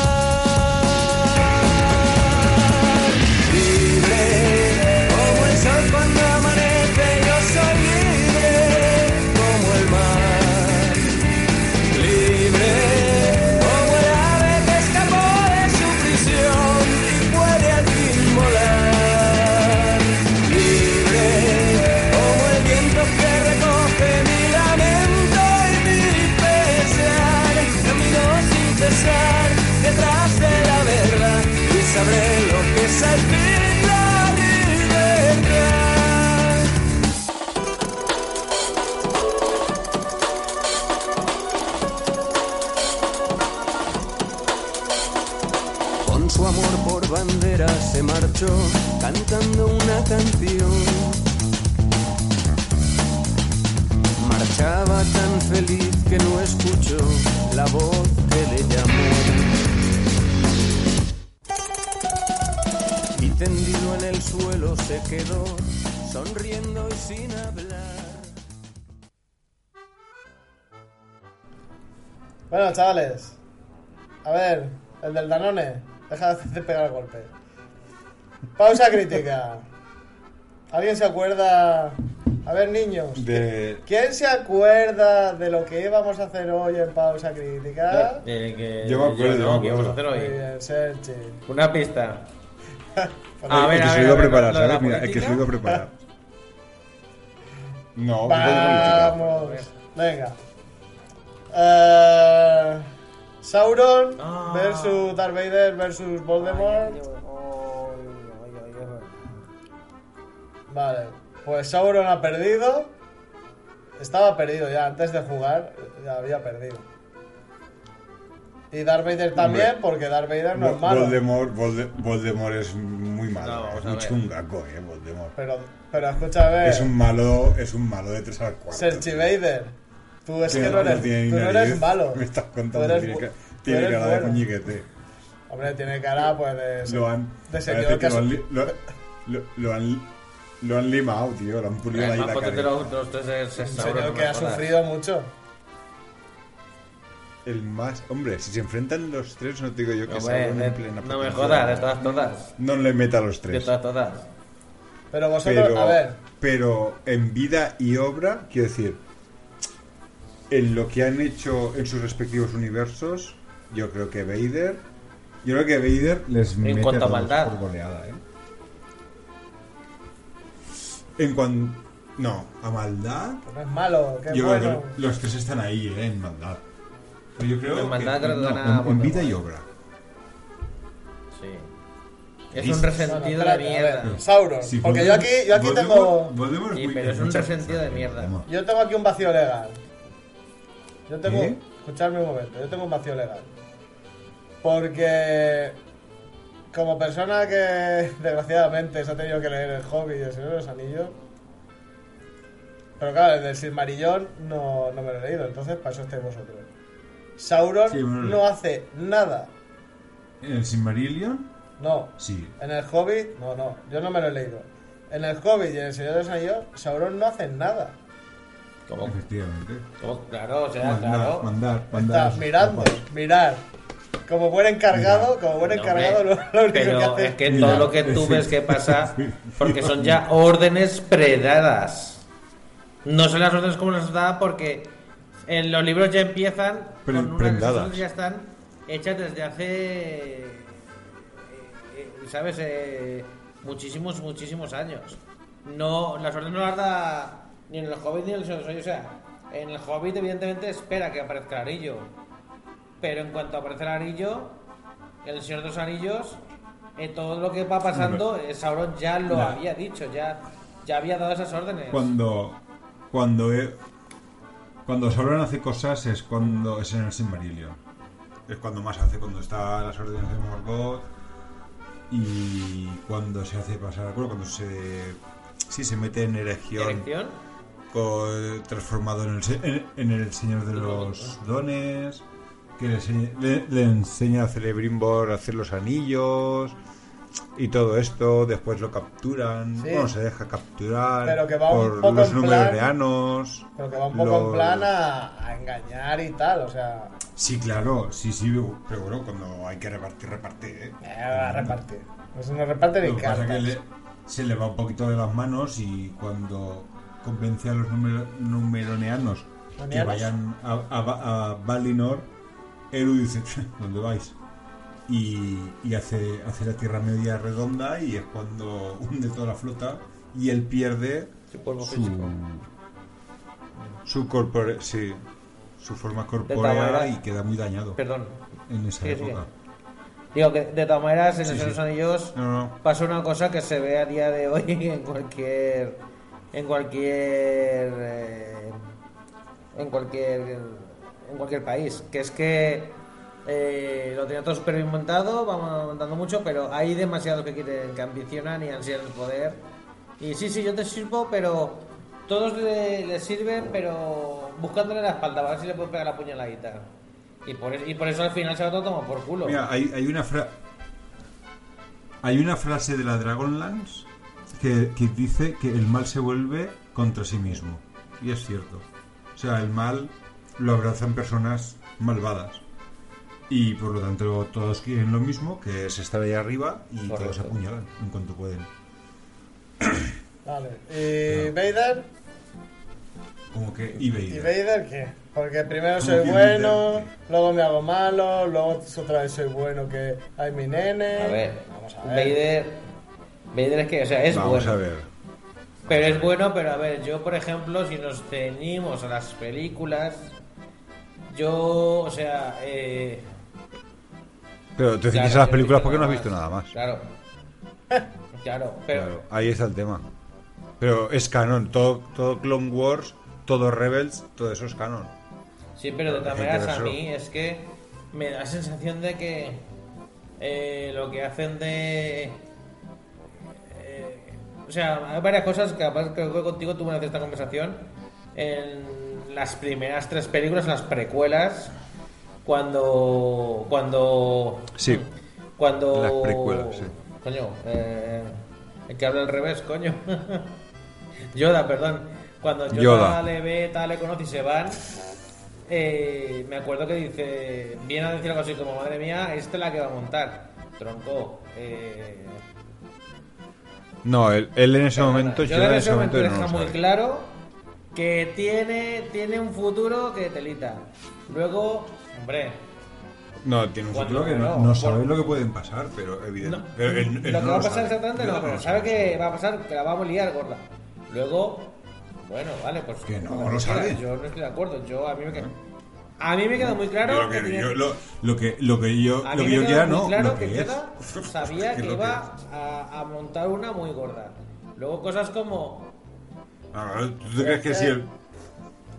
Bandera se marchó cantando una canción. Marchaba tan feliz que no escuchó la voz que le llamó. Y tendido en el suelo se quedó, sonriendo y sin hablar. Bueno, chavales. A ver, el del Danone. Deja de pegar el golpe. Pausa crítica. ¿Alguien se acuerda? A ver, niños. De... ¿Quién se acuerda de lo que íbamos a hacer hoy en pausa crítica? Eh, que- Yo me acuerdo, no, yo me ¿qué vamos a hacer hoy? bien. Una pista. A ver, el que a se ver, lo iba a preparar, ¿sabes? Mira, el que se lo iba a preparar. No. Vamos. Venga. Eh, Sauron Ah. versus Darth Vader versus Voldemort. Vale. Pues Sauron ha perdido. Estaba perdido ya antes de jugar. Ya había perdido. Y Darth Vader también, Hombre. porque Darth Vader no Vol- es malo. Voldemort, Volde- Voldemort es muy malo, No, es muy ver. chungaco, eh, Voldemort. Pero, pero escúchame. Es un malo, es un malo de tres al cuarto. Sergi Vader. Tú es Que no eres, tú no malo. Me estás Tú contando, eres tiene, bu- ca- tú tiene eres cara de bueno. muñequete. Hombre, tiene cara pues de, Lo han, de parece señor que que lo han, lo, lo- lo han, lo han limado, tío, lo han pulido ahí la cara. los, los tres de- de un Sauron, señor no que ha sufrido mucho. El más, hombre, si se enfrentan los tres, no te digo yo que Sauron de- en plena no me jodas, de todas, todas. No le meta a los De tres. todas, todas. Pero vosotros, Pero, a ver, pero en vida y obra, quiero decir, en lo que han hecho en sus respectivos universos, yo creo que Vader, yo creo que Vader les mete cuanto a maldad. por goleada, ¿eh? En cuanto, no, a maldad, que no es malo, que es yo creo que los tres están ahí, ¿eh? En maldad. Pero yo creo que, creo que no, en- en, vida y obra. Sí. Es un resentido de mierda. ver, Sauron. Sí, porque yo aquí, yo aquí tengo. Pero es un resentido de mierda. Yo tengo aquí un vacío legal. Yo tengo. ¿Qué? Escuchadme un momento, yo tengo un vacío legal. Porque. Como persona que desgraciadamente se ha tenido que leer El Hobbit y El Señor de los Anillos. Pero claro, el del Silmarillón no, no me lo he leído, entonces para eso estáis vosotros. Sauron Sí, bueno, no hace nada. ¿En el Silmarillion? No. Sí. En el Hobbit, no, no, yo no me lo he leído. En el Hobbit y en el Señor de los Anillos, Sauron no hacen nada. ¿Cómo? Efectivamente. ¿Cómo? Claro, o sea, Mandar, claro. mandar, mandar. Está mirando, mirar. Como buen encargado, como buen No, encargado, hombre, lo único pero que hace es que Mira, todo lo que tú ves que pasa, porque son ya órdenes predadas. No son las órdenes como las da porque en los libros ya empiezan Pre- con unas ya están hechas desde hace, eh, eh, ¿sabes? Eh, muchísimos, muchísimos años. No, las órdenes no las da ni en el Hobbit ni en el Señor de los Anillos. O sea, en el Hobbit evidentemente espera que aparezca el anillo. Pero en cuanto aparece el anillo, en el Señor de los Anillos, eh, todo lo que va pasando, eh, Sauron ya lo había dicho, ya, ya había dado esas órdenes. Cuando. Cuando. he- cuando Sauron hace cosas es cuando es en el Silmarillion. Es cuando más hace, cuando está las órdenes de Morgoth. Y cuando se hace pasar. Bueno, cuando se. Sí, se mete en eregión. ¿Erección? Transformado en el, en, en el Señor de los Dones, que le, enseña- le- le enseña a Celebrimbor a hacer los anillos y todo esto, después lo capturan, Sí. bueno, se deja capturar Pero que va un por poco los numeroreanos. Pero que va un poco los- en plan a, a engañar y tal, o sea, Sí, claro, sí, sí, pero bueno, cuando hay que repartir, reparte, ¿eh? eh, a repartir. Pues no reparte Lo ni que pasa es que le- se le va un poquito de las manos y cuando convence a los numero- numeroneanos que vayan a, a, a Valinor, Eru dice, ¿dónde vais? Y, y hace, hace la Tierra Media redonda y es cuando hunde toda la flota y él pierde Su su, corpore- sí, su forma corpórea maneras- y queda muy dañado Perdón. en esa época. Digo que de todas maneras en Sí, los Anillos No, no, pasa una cosa que se ve a día de hoy en cualquier en cualquier eh, en cualquier en cualquier país. Que es que eh, lo tenían todo súper bien montado vamos montando mucho pero hay demasiados que quieren que ambicionan y ansían el poder. Y sí sí yo te sirvo pero todos le, le sirven pero buscándole la espalda para ver si le pueden pegar la puñaladita. Y por, y por eso al final se va todo como por culo. Mira, hay, hay una fra- hay una frase de la Dragonlance que, que dice que el mal se vuelve contra sí mismo. Y es cierto. O sea, el mal lo abrazan personas malvadas. Y por lo tanto todos quieren lo mismo, que es estar ahí arriba y Correcto. todos apuñalan en cuanto pueden. Vale. ¿Y Vader? Como que y ¿Y Vader. Vader qué? Porque primero ¿Cómo soy bueno, Vader? luego me hago malo, luego otra vez soy bueno que hay mi nene. A ver, Vamos a ver. Vader, Que, o sea, es Vamos bueno. a ver. Pero es bueno, pero a ver, yo por ejemplo, si nos ceñimos a las películas, yo, o sea, eh, Pero te claro, a las películas porque no has visto nada más. Claro. Claro, pero Claro, ahí está el tema. Pero es canon, todo, todo Clone Wars, todo Rebels, todo eso es canon. sí, pero de todas maneras a mí es que me da la sensación de que eh, lo que hacen de o sea, hay varias cosas que además creo que contigo tuve una vez esta conversación en las primeras tres películas, en las precuelas, cuando cuando Sí. cuando Las precuelas, sí. coño, eh, el que habla al revés, coño. Yoda, perdón. Cuando Yoda, Yoda. le ve, tal, le conoce y se van, eh, me acuerdo que dice, viene a decir algo así como, madre mía, esta es la que va a montar. Tronco. Eh, No, él, él en ese perdona. momento, yo en ese momento no deja muy sabe. claro que tiene, tiene un futuro que telita. Luego, hombre, No, tiene un futuro que no, no, bueno. lo que pueden pasar, pero evidente. No, pero él- él lo que va a pasar exactamente no, pero sabe que va a pasar, que la vamos a liar gorda. Luego, bueno, vale, pues. Que no lo sabe. Yo no estoy de acuerdo. Yo a mí me. A mí me queda muy claro lo que, que, yo, lo, lo que, lo que yo, a lo mí que me yo queda quiera, muy no, claro lo que que es. Yoda sabía Que que lo que iba a, a montar una muy gorda. Luego cosas como Ah, ¿Tú crees que si él,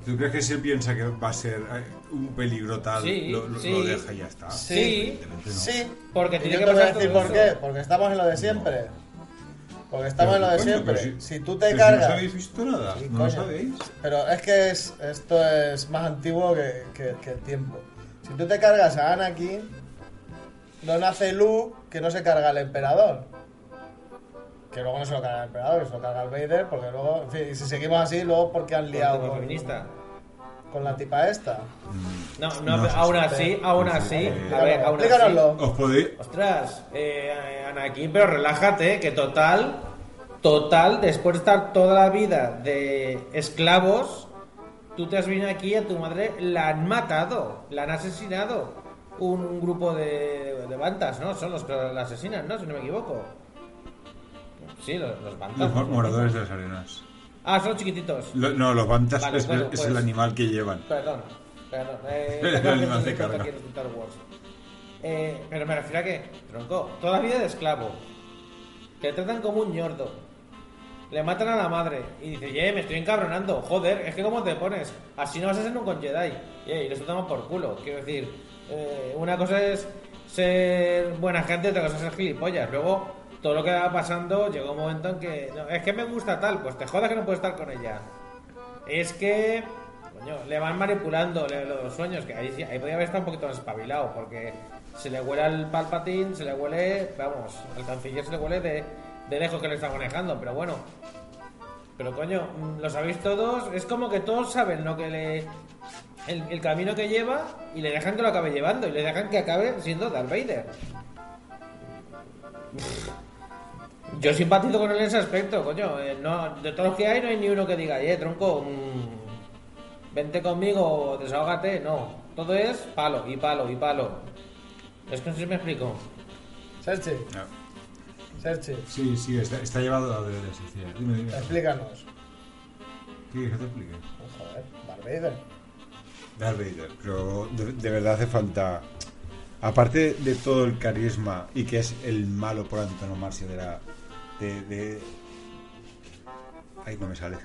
tú crees que si él piensa que va a ser eh, un peligro tal, Sí, lo, lo- sí. lo deja y ya está? Sí. No. Sí, Porque tiene yo que te voy a pasar decir todo por eso. qué. Porque estamos en lo de siempre. Porque estamos Pero, en lo de coño, siempre. Si, tú te cargas. Si no habéis visto nada, Sí, no lo sabéis. Pero es que es, esto es más antiguo que, que- que el tiempo. Si tú te cargas a Anakin, no nace Luke que no se carga el emperador. Que luego no se lo carga el emperador, que se lo carga el Vader, porque luego, en fin, y si seguimos así, luego porque han liado con, feminista. Con la tipa esta. No, no, No aún así, aún así, Eh, a ver, aún así. Explícanoslo. Os podéis. Ostras, eh, Anakin, pero relájate, que total, total, después de estar toda la vida de esclavos, tú te has venido aquí a tu madre, la han matado, la han asesinado. Un grupo de, de bantas, ¿no? Son los que la asesinan, ¿no? Si no me equivoco. Sí, los, los bantas. Los moradores de las arenas. Ah, son chiquititos. Lo- no, los bantas Vale, es, bueno, es pues- el animal que llevan. Perdón, perdón. Eh, El animal de carga. Star Wars. Eh, pero me refiero a que, tronco, toda la vida de esclavo. Te tratan como un ñordo. Le matan a la madre. Y dice, ye, me estoy encabronando. Joder, es que cómo te pones. Así no vas a ser un con Jedi. Ye, y les toman por culo. Quiero decir, eh, una cosa es ser buena gente, otra cosa es ser gilipollas. Luego, todo lo que va pasando, llegó un momento en que, es que me gusta tal, pues te jodas que no puedes estar con ella. Es que, coño, le van manipulando le- los sueños, que ahí, ahí podría haber estado un poquito más espabilado, porque se le huele al palpatín, se le huele, vamos, al canciller se le huele de, de lejos que le está manejando, pero bueno. Pero coño, mm, lo sabéis todos, es como que todos saben lo que le. El, el camino que lleva y le dejan que lo acabe llevando y le dejan que acabe siendo Darth Vader. Yo simpatizo con él en ese aspecto, coño. eh, no, de todos los que hay, no hay ni uno que diga, eh, tronco, mm, vente conmigo, desahógate. No, todo es palo y palo y palo. Es que no sé si me explico. Serchi, No. Sí, sí, está, está llevado a la de Sociedad. Dime, dime. explícanos. ¿Qué quieres que te explique? Joder, Darth Vader. Darth Vader, pero de, de verdad hace falta. Aparte de todo el carisma y que es el malo por antonomasia de la. De. de... Ay, no me sale.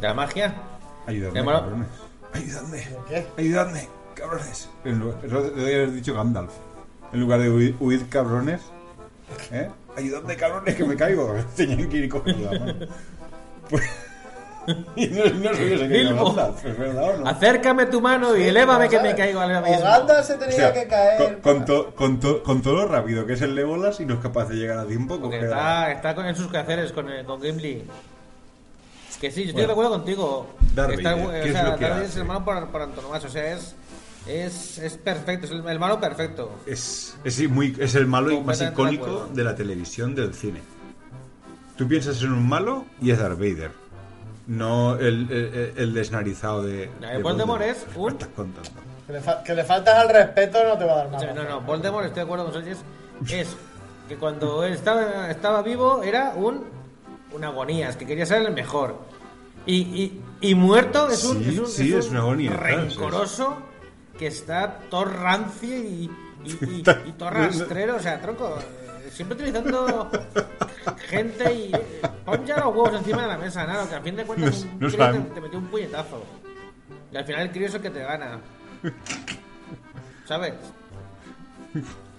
¿De la magia? Ayudadme, ¿Qué malo? cabrones. Ayudadme. ¿De qué? Ayudadme, cabrones. En lugar- debería haber dicho Gandalf. En lugar de huir, cabrones. ¿Eh? Ayudadme, cabrones, que me caigo. Tenían que ir cogiendo la mano. Pues- y no, no se hubiese caído Bilbo. Gandalf, es verdad, ¿o no? Acércame tu mano y elévame que me caigo al O abismo. Gandalf se O tenía sea, que caer. con, con to- con to- con todo lo rápido que es el Legolas y no es capaz de llegar a tiempo. Porque está, está con, en sus quehaceres con, eh, con Gimli. Que sí, yo estoy Bueno. de acuerdo contigo. Está- o ¿qué es el malo por, por antonomasia. O sea, es, es, es perfecto, es el, el malo perfecto. Es, es, muy, es el malo más de icónico acuerdo. de la televisión, del cine. Tú piensas en un malo y es Darth Vader. No el, el, el desnarizado de. No, de Voldemort es ¿Qué un- estás contando? Que le, fa- que le faltas al respeto no te va a dar sea, no, no, Voldemort, estoy de acuerdo con Sánchez, es que cuando él estaba, estaba vivo era un, un agonías, que quería ser el mejor. Y, y, y muerto es un, Sí, es un, sí, es un agonías, rencoroso que está todo rancio y, y, y- Está- y todo rastrero, o sea, tronco, siempre utilizando gente y eh, pon ya los huevos encima de la mesa, nada, que al fin de cuentas un crío te, metió un puñetazo. Y al final el crío es el que te gana. ¿Sabes?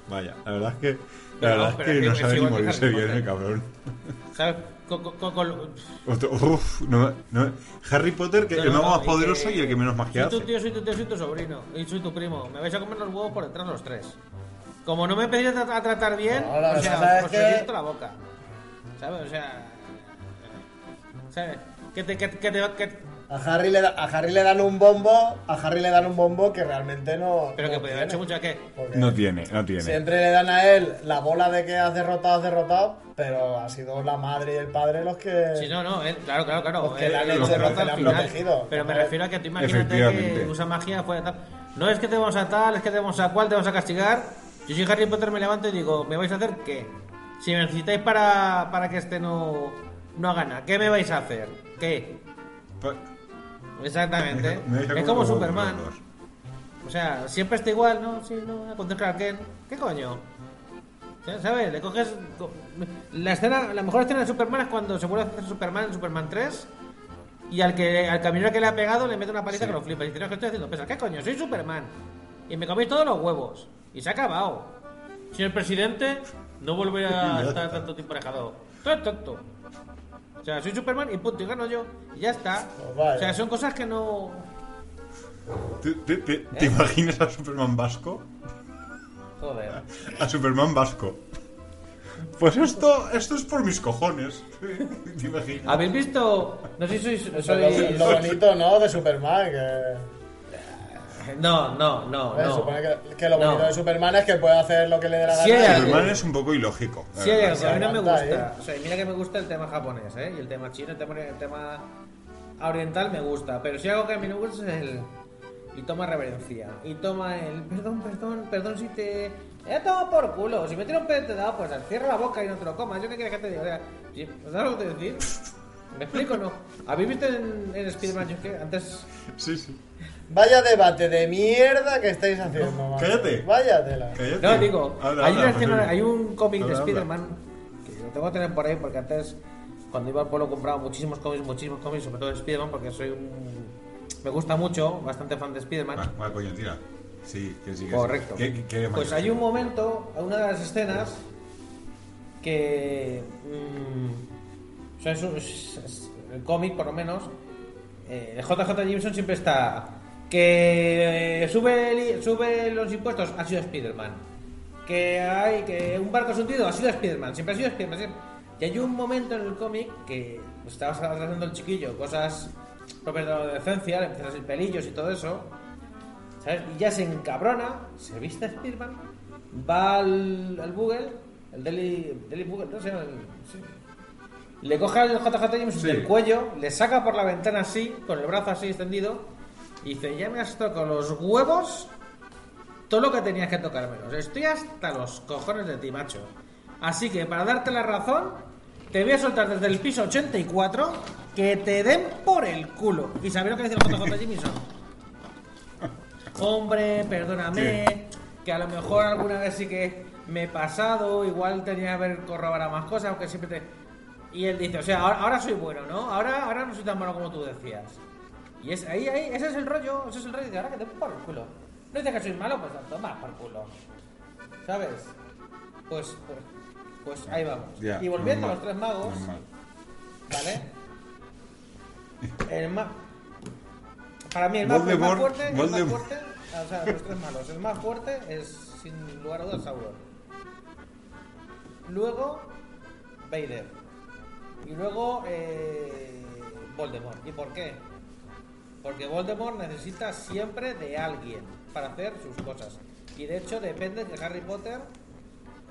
Vaya, la verdad es que. La verdad no, es que no sabe ni morirse bien el cabrón. ¿Sabes? Otro- uf, no, no. Harry Potter, que No, el mago más y poderoso que- y el que menos magia Soy tu hace. tío, soy tu tío, soy tu sobrino. Y soy tu primo. Me vais a comer los huevos por detrás los tres. Como no me pedís a, a tratar bien, No, lo o sea, os que- reviento la boca. ¿Sabes? O sea... ¿Sabes? Que te... Que, que te que- A Harry, le da- a Harry le dan un bombo. A Harry le dan un bombo que realmente no. pero que no podría haber hecho mucho que... Porque No tiene, no tiene. Siempre le dan a él la bola de que has derrotado, has derrotado. Pero ha sido la madre y el padre los que. Sí, no, no, él- claro, claro, claro. Los que él- le han él hecho, que le al han final. protegido. Pero me refiero a que tú imagínate Efectivamente. que usa magia fuera tal. No es que te vamos a tal, es que te vamos a cuál, te vamos a castigar. Yo soy Harry Potter, me levanto y digo, ¿me vais a hacer qué? Si me necesitáis para, para que este no, no haga nada, ¿qué me vais a hacer? ¿Qué? Pa- Exactamente. Me es como Superman. O sea, siempre está igual, ¿no? Sí, no, contra Clark. ¿Qué coño? ¿Sabes? Le coges. co- La escena, la mejor escena de Superman es cuando se vuelve a hacer Superman en Superman 3 y al que al camionero que le ha pegado le mete una paliza Sí. que lo flipa. Y dice, no, que estoy haciendo. ¿Qué coño? Soy Superman. Y me coméis todos los huevos. Y se ha acabado. Señor presidente, no volveré a estar tanto tiempo alejado. Todo tonto. O sea, soy Superman y punto, y gano yo. Y ya está. Pues vaya. O sea, son cosas que no. ¿Te, te- te- ¿Eh? te imaginas a Superman vasco? Joder. A Superman vasco. Pues esto, esto es por mis cojones. ¿Te imaginas? ¿Habéis visto? No sé si sois. Lo, sois- lo bonito, ¿no? De Superman, que... No, no, no. eh, no. supone que, que lo No. bonito de Superman es que puede hacer lo que le dé la Sí gana. Superman es un poco ilógico. Sí, verdad. a mí no me gusta. O sea, mira que me gusta el tema japonés, ¿eh? Y el tema chino, el tema, el tema oriental me gusta. Pero si algo que a mí no me gusta es el. Y toma reverencia. Y toma el. Perdón, perdón, perdón si te. He tomado por culo. Si me tiro un pedo te dado, pues cierra la boca y no te lo comas. Yo qué quieres que te diga. O sea, ¿sí? ¿sabes lo que te decir? ¿Me explico o no? ¿Habéis visto en, en Spider-Man? Yo que antes. Sí, sí. Vaya debate de mierda que estáis haciendo, macho. cállate. Vaya tela. Cállate. No, digo, Habla, hay, habla, una escena- hay un cómic de Habla. Spider-Man que lo tengo que tener por ahí porque antes, cuando iba al pueblo, compraba muchísimos cómics, muchísimos cómics, sobre todo de Spider-Man, porque soy un. Me gusta mucho, bastante fan de Spider-Man. Va, coño, tira. Sí, que sí, que sí. Correcto. ¿Qué- qué- qué pues hay un momento, una de las escenas, que. mm, o sea, es un- es- es- el cómic, por lo menos, eh, JJ Jameson siempre está. Que eh, sube, sube los impuestos, ha sido Spider-Man. Que hay que un barco es hundido, ha sido Spider-Man. Siempre ha sido Spider-Man. siempre. Y hay un momento en el cómic que estaba haciendo el chiquillo cosas propias de la adolescencia, le empiezan a salir pelillos y todo eso. ¿sabes? Y ya se encabrona, se viste a Spiderman, va al, al Google, el Daily, Daily Google, no sé, el- sí. le coge al JJ Jameson Sí. del cuello, le saca por la ventana así, con el brazo así extendido, y dice, ya me has tocado los huevos todo lo que tenías que sea, estoy hasta los cojones de ti, macho. Así que para darte la razón, te voy a soltar desde el piso 84 que te den por el culo. ¿Y sabéis lo que dice el JJ Jameson? Hombre, perdóname, que a lo mejor alguna vez sí que me he pasado, igual tenía que haber corroborado más cosas, aunque siempre te... Y él dice, o sea, ahora, ahora soy bueno, ¿no? Ahora, ahora no soy tan malo como tú decías. Y es ahí, ahí, ese es el rollo, ese es el rollo de ahora que te por el culo. No dice que soy malo, pues toma por culo. ¿Sabes? Pues, pues, pues ahí vamos. Y volviendo normal, a los tres magos, normal. ¿vale? El más... Para mí el más, el más Voldemort- fuerte, el más fuerte, o sea, los tres malos, el más fuerte es sin lugar a dudas Sauron. Luego Vader. Y luego eh, Voldemort. ¿Y por qué? Porque Voldemort necesita siempre de alguien para hacer sus cosas. Y de hecho depende de que Harry Potter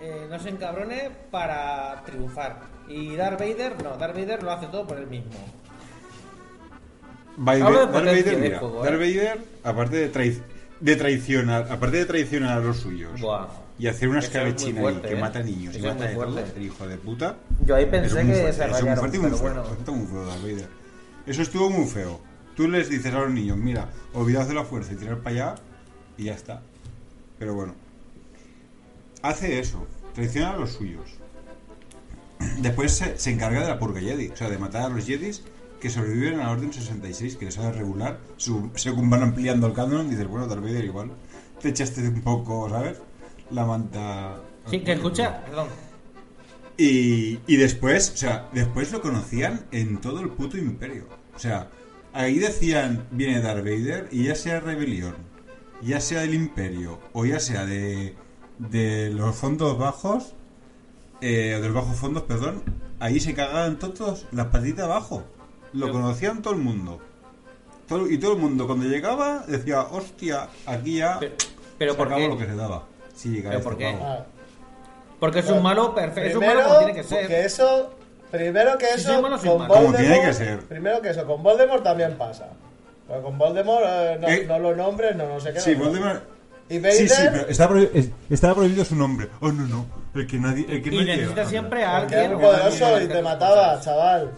eh, no se encabrone para triunfar. Y Darth Vader, no, Darth Vader lo hace todo por él mismo. Vader, Darth Vader, de mira, juego, Darth ¿eh? Vader, aparte de, trai- de traicionar, aparte de traicionar a los suyos Buah. y hacer una es muy escabechina ahí fuerte, que ¿eh? mata niños y Eso es mata muy de todo, fuerte. el hijo de puta. Yo ahí pensé es muy que fuerte, se eso es muy rayaron, fuerte muy pero feo, bueno. muy feo, Darth Vader. Eso estuvo muy feo. Tú les dices a los niños, mira, olvidaos de la fuerza y tirar para allá y ya está. Pero bueno, hace eso, traiciona a los suyos. Después se, se encarga de la purga Jedi, o sea, de matar a los Jedis que sobreviven a la Orden 66, que les sabe regular, su- según van ampliando el canon, dices, bueno, Darth Vader igual, te echaste un poco, ¿sabes? La manta... Sí, que escucha, perdón. Y, y después, o sea, después lo conocían en todo el puto imperio. O sea, ahí decían, viene Darth Vader, y ya sea rebelión, ya sea del imperio, o ya sea de, de los fondos bajos, eh, de los bajos fondos, perdón, ahí se cagaban todos las patitas abajo. Lo conocían todo el mundo. Todo- y todo el mundo cuando llegaba decía, hostia, aquí ya Pero, pero se ¿por acabó qué? lo que se daba. Sí, llega ¿Pero este por qué? pavo. Porque es un malo perfecto. Es un primero, malo como tiene que ser. que eso, primero que eso, soy con Voldemort, tiene que ser. Primero que eso, con Voldemort también pasa. Porque con Voldemort eh, no, Eh, no lo nombres, no, no sé qué. Sí, no. Voldemort. Y Vader, Sí, sí, pero estaba, prohi- es- estaba prohibido su nombre. Oh, no, no. El que nadie. El que Y nadie necesita siempre a era alguien. o poderoso y te mataba, cosas. chaval.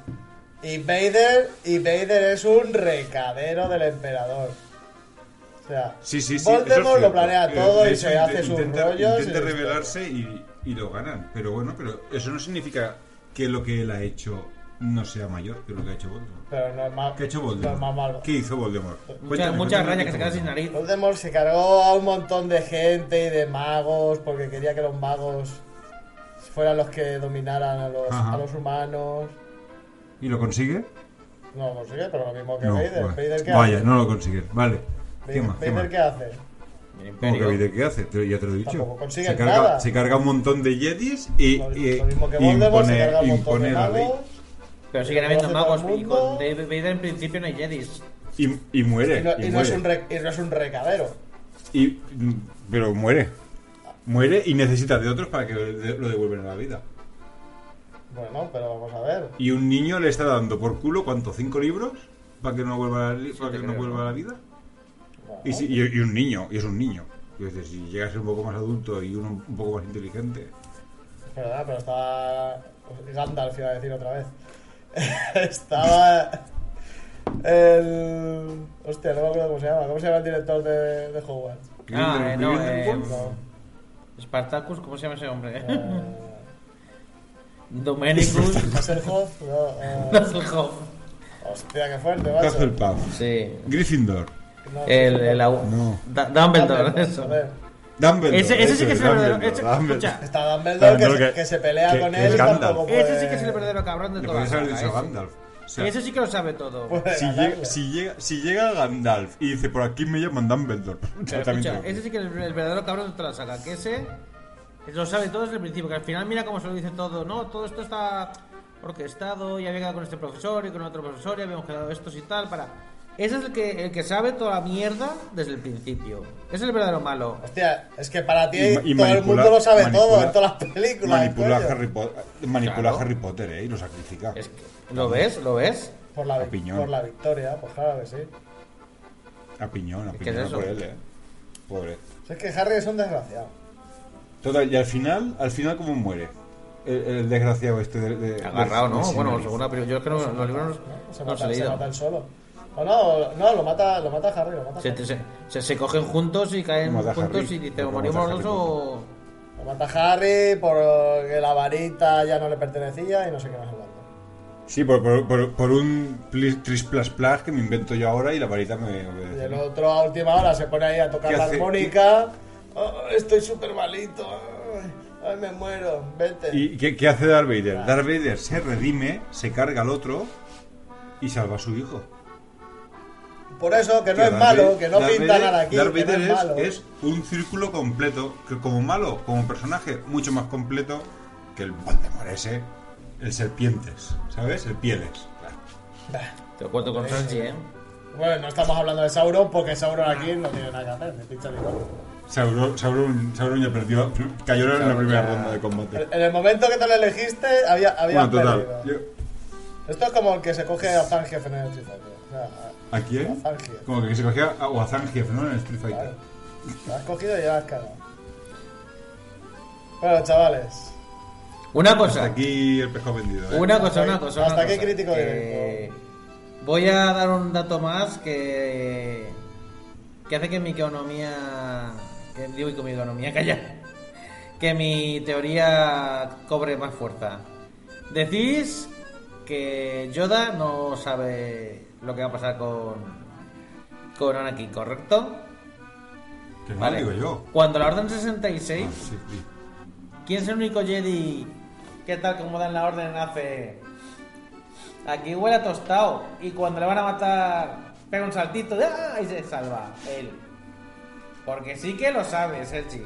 Y Vader, y Vader es un recadero del emperador. O sea, Sí, sí, sí. es Voldemort lo planea Eh, todo y se hace sus intenta, rollos. y Intenta sus revelarse y, y lo ganan. Pero bueno, pero eso no significa que lo que él ha hecho no sea mayor que lo que ha hecho Voldemort. Pero no es más, ¿Qué ha hecho no es Voldemort? más malo. ¿Qué hizo Voldemort? Muchas, muchas qué que se quedan sin nariz. Voldemort se cargó a un montón de gente y de magos porque quería que los magos fueran los que dominaran a los, Ajá. a los humanos. ¿Y lo consigue? No lo consigue, pero lo mismo que No, Vader. bueno. Vader ¿qué Vaya, hace? no lo consigue. Vale. ¿Qué Vader, más? ¿Qué Vader más? ¿qué hace? El ¿Cómo que. Vader qué hace? Ya te lo he dicho. Se, carga, nada. se carga un montón de Jedis y, Lo, y- lo mismo que Voldemort, impone, la ley. Pero siguen habiendo magos y con David Vader en principio no hay Jedis. Y, y muere. Y no, y y no es un re- y no es un recadero. Y- pero muere. Muere y necesita de otros para que lo devuelvan a la vida. Bueno, pero vamos a ver. Y un niño le está dando por culo, ¿cuánto? ¿Cinco libros? ¿Para que no vuelva a la, li- para que no vuelva a la vida? Y, si- y- y un niño, y es un niño. Y dices, si llega a ser un poco más adulto y uno un poco más inteligente. es verdad, pero estaba. Gandalf iba a decir otra vez. estaba. El. Hostia, no me acuerdo cómo se llama. ¿Cómo se llama el director de, de Hogwarts? Ah, eh, no, eh. No. Spartacus, ¿cómo se llama ese hombre? Eh, Domenicus. Hasselhoff. No, eh, Hasselhoff. hostia, qué fuerte, macho. Hufflepuff. Sí. Gryffindor. No, El, el, au- No. Da- Dumbledore, eso. joder. Dumbledore. Ese, ese sí eso que es el verdadero. Dumbledore, ese- Dumbledore. escucha, Está Dumbledore que, que- que se pelea que- con que él es y tampoco puede. ese sí que es el verdadero cabrón de toda la saga, dicho ese. Gandalf. O sea, Ese sí que lo sabe todo. si, llega, si, llega, si llega Gandalf y dice por aquí me llaman Dumbledore. Pero escucha, ese sí que es el, el verdadero cabrón de toda la saga. Que ese lo sabe todo desde el principio. Que al final mira cómo se lo dice todo. No, todo esto está orquestado. Ya había quedado con este profesor y con otro profesor. Y habíamos quedado estos y tal. Para. Ese es el que, el que sabe toda la mierda desde el principio. Ese es el verdadero malo. Hostia, es que para ti Y ma- y todo el mundo lo sabe manipula- todo en todas las películas. Manipula a. Harry, Po- manipula Claro. a Harry Potter, ¿eh? Y lo sacrifica. Es que- ¿Lo ves? ¿Lo ves? Por la, A vi- piñón. por la victoria, pues claro que sí. A piñón, a ¿Qué piñón es eso? por él, ¿eh? Pobre. Es que Harry es un desgraciado. Total, y al final, al final, ¿cómo muere? El, el desgraciado este de, de- Agarrado, de- ¿no? de Bueno, según la película. Yo es que no, los libros ¿no? Se, no mata, se leído. mata él solo. O no, no, lo mata, lo mata Harry, lo mata Se, Harry. se, se, se cogen juntos y caen juntos Harry. y dicen, morimos mata los o... Lo mata Harry porque la varita ya no le pertenecía y no sé qué más hablando. Sí, por, por, por, por un que me invento yo ahora y la varita me Y el otro a última hora se pone ahí a tocar ¿Qué la armónica. "Oh, estoy súper malito. Ay, me muero. Vete. ¿Y qué, qué hace Darth Vader? Darth Vader se redime, se carga al otro y salva a su hijo. Por eso, que no es Darth malo, que no Darth pinta Vader- nada aquí. Darth que no Vader es es, malo. es un círculo completo, que como malo, como personaje, mucho más completo que el Voldemort ese, el serpientes, ¿sabes? El pieles. Bah. Te acuerdo con Sanji, ¿eh? Bueno, no estamos hablando de Sauron porque Sauron aquí no tiene nada que hacer, ni pincha ni corta. Sauron, Sauron, Sauron ya perdió, cayó en la primera ya- ronda de combate. En el momento que te lo elegiste, había, había Bueno, total. perdido. yo- Esto es como el que se coge a Zangief en el ¿A quién? A Zangief. Como que se cogía a, o a Zangief, ¿no? En el Street Fighter. Claro. Lo has cogido y ya lo has cagado. Bueno, chavales. Una Hasta cosa, aquí el pescado vendido. ¿eh? una cosa, Hasta una cosa. una hasta aquí cosa, crítico que Voy a dar un dato más que... Que hace que mi economía... Que digo que mi economía, calla. Que mi teoría cobre más fuerza. Decís que Yoda no sabe lo que va a pasar con... Con Anakin, ¿correcto? Que no Vale. digo yo. Cuando la Orden 66... Ah, sí, sí. ¿Quién es el único Jedi que tal como dan la orden hace... Aquí huele a tostado y cuando le van a matar pega un saltito ¡ah! y se salva él. Porque sí que lo sabe, Sergi.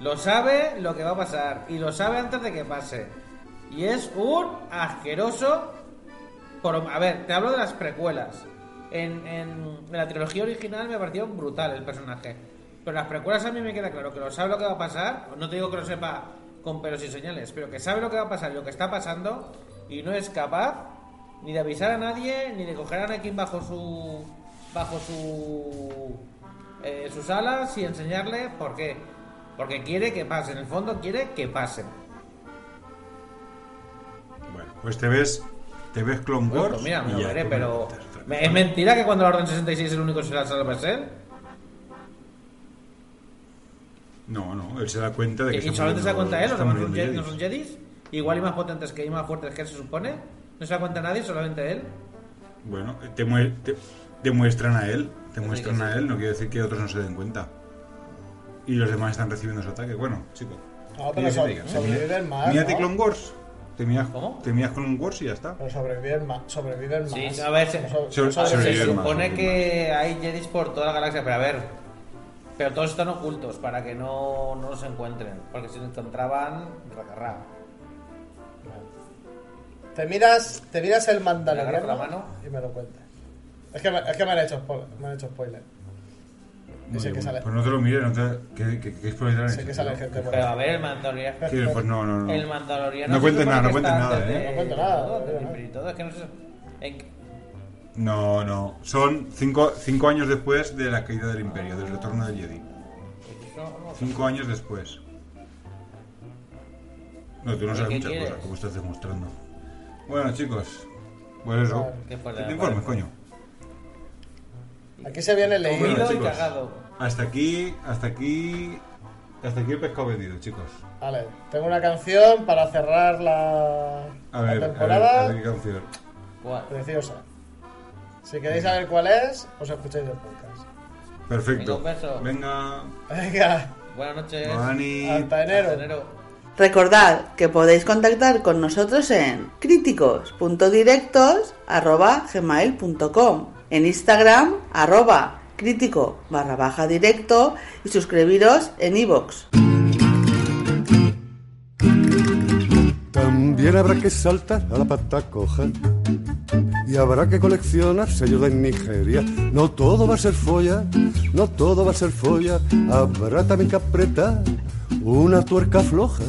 Lo sabe lo que va a pasar y lo sabe antes de que pase. Y es un asqueroso... A ver, te hablo de las precuelas. En, en- la trilogía original me pareció brutal el personaje. Pero las precuelas a mí me queda claro que lo sabe lo que va a pasar. No te digo que lo sepa con pelos y señales, pero que sabe lo que va a pasar y lo que está pasando. Y no es capaz ni de avisar a nadie, ni de coger a Anakin bajo su. bajo su. eh, sus alas y enseñarle por qué. Porque quiere que pase, en el fondo quiere que pase. Bueno, pues te ves Te ves Clone Bueno, Wars pues mira, me lo veré, pero. me ¿Es mentira que cuando la Orden 66 el único que se la salva es él? No, no, él se da cuenta de que ¿Y solamente se da cuenta él? ¿Los demás son muriendo Jedi- no Jedis. son Jedis? Igual y más potentes que y más fuertes que él se supone. ¿No se da cuenta nadie? ¿Solamente él? Bueno, te, mue- te- te muestran a él, te Sí, muestran que sí. a él, no quiere decir que otros no se den cuenta. Y los demás están recibiendo su ataque. Bueno, chico. No, ¿qué pero sobreviven más, Mírate ¿no? Clone Wars. Te miras, ¿Cómo? te miras Clone Wars y ya está. Pero sobreviven más. Sobreviven más. Sí, a ver, se- so- Sobre- no Se más, supone que hay Jedis por toda la galaxia, pero a ver. Pero todos están ocultos para que no, no los encuentren. Porque si los encontraban, racarrá. Te miras, te miras el ¿Me agarras mandaloriano y me lo cuentas. Es que me, es que me han hecho spoiler. Me han hecho spoiler. Que bien. sale, Pues no te lo mires, no te... ¿Qué, qué, qué sé hecho, que sale por Pero a ver, el Mandaloriano. ¿Qué? Pues no, no, no. El Mandaloriano. No cuentes nada, no cuentes nada, ¿eh? No cuento nada, todo, es que no sé. No, no. Son cinco, cinco años después de la caída del Imperio, del retorno del Jedi. Cinco años después. No, tú no ¿Y sabes muchas quieres? cosas, como estás demostrando. Bueno, chicos. Pues eso. ¿Qué te informes, coño. Aquí se viene leído. Bueno, y cagado. Hasta aquí, hasta aquí. Hasta aquí el pescado vendido, chicos. Vale, tengo una canción para cerrar la, A ver, la a ver, temporada. a ver qué canción. ¿Cuál? Preciosa. Si queréis saber cuál es, os escucháis el podcast. Perfecto. Venga, un beso. Venga. Venga, Buenas noches. Bani. hasta enero. Hasta enero. Recordad que podéis contactar con nosotros en críticos.directos.gmail.com En Instagram, arroba crítico barra baja directo y suscribiros en iVoox. También habrá que saltar a la pata coja y habrá que coleccionar sellos de Nigeria. No todo va a ser folla, no todo va a ser folla. Habrá también que apretar una tuerca floja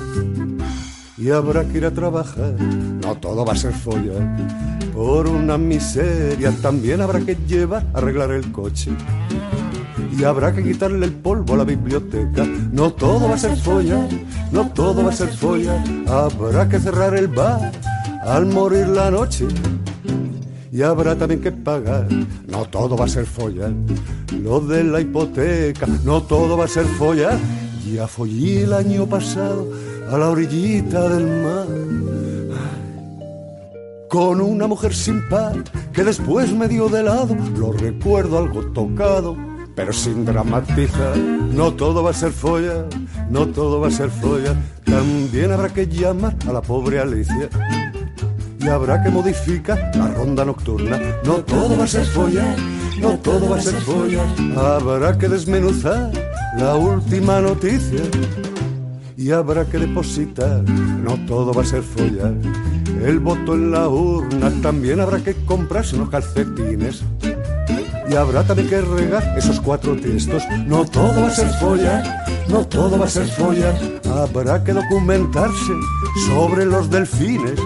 y habrá que ir a trabajar. No todo va a ser folla. Por una miseria también habrá que llevar a arreglar el coche. Y habrá que quitarle el polvo a la biblioteca. No todo va a ser folla, no todo va a ser folla. Habrá que cerrar el bar al morir la noche. Y habrá también que pagar, no todo va a ser folla. Lo de la hipoteca, no todo va a ser folla. Ya follé el año pasado a la orillita del mar con una mujer sin par que después me dio de lado. Lo recuerdo algo tocado, pero sin dramatizar. No todo va a ser folla, no todo va a ser folla. También habrá que llamar a la pobre Alicia. Y habrá que modificar la ronda nocturna. No todo va a ser folla, no todo va a ser folla. Habrá que desmenuzar la última noticia y habrá que depositar. No todo va a ser follar. El voto en la urna también habrá que comprarse unos calcetines. Y habrá también que regar esos cuatro tiestos. No todo va a ser follar, no todo va a ser follar. Habrá que documentarse sobre los delfines.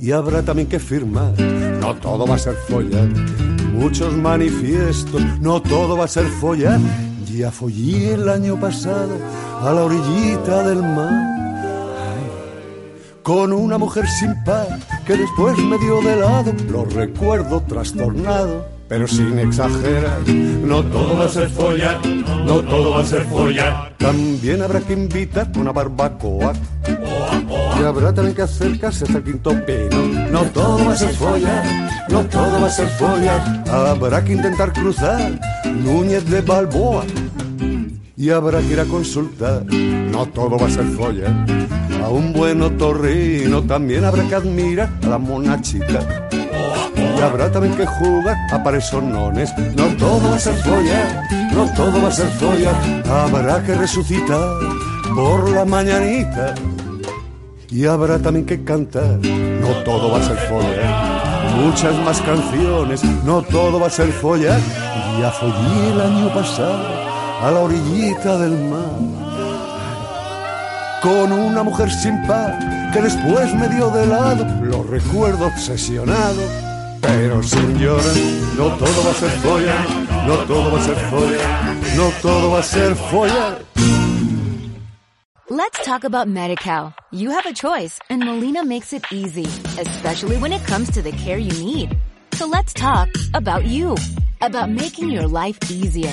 Y habrá también que firmar. No todo va a ser follar. Muchos manifiestos. No todo va a ser follar. Ya follé el año pasado a la orillita del mar. Ay, con una mujer sin par que después me dio de lado. Lo recuerdo trastornado, pero sin exagerar. No todo va a ser follar, no todo va a ser follar. También habrá que invitar una barbacoa. Y habrá también que acercarse hasta el quinto pino. No todo va a ser follar, no todo va a ser follar. Habrá que intentar cruzar Núñez de Balboa y habrá que ir a consultar. No todo va a ser folla. A un buen otorrino también habrá que admirar a la monachita. Y habrá también que jugar a paresonones. No todo va a ser folla, no todo va a ser folla. Habrá que resucitar por la mañanita. Y habrá también que cantar. No todo va a ser folla. Muchas más canciones. No todo va a ser folla. Ya follé el año pasado a la orillita del mar con una mujer sin par que después me dio de lado, lo recuerdo obsesionado, pero sin. No todo va a ser folla, no todo va a ser folla, no todo va a ser folla. Let's talk about MediCal. you have a choice and Molina makes it easy, especially when it comes to the care you need. So let's talk about you, about making your life easier,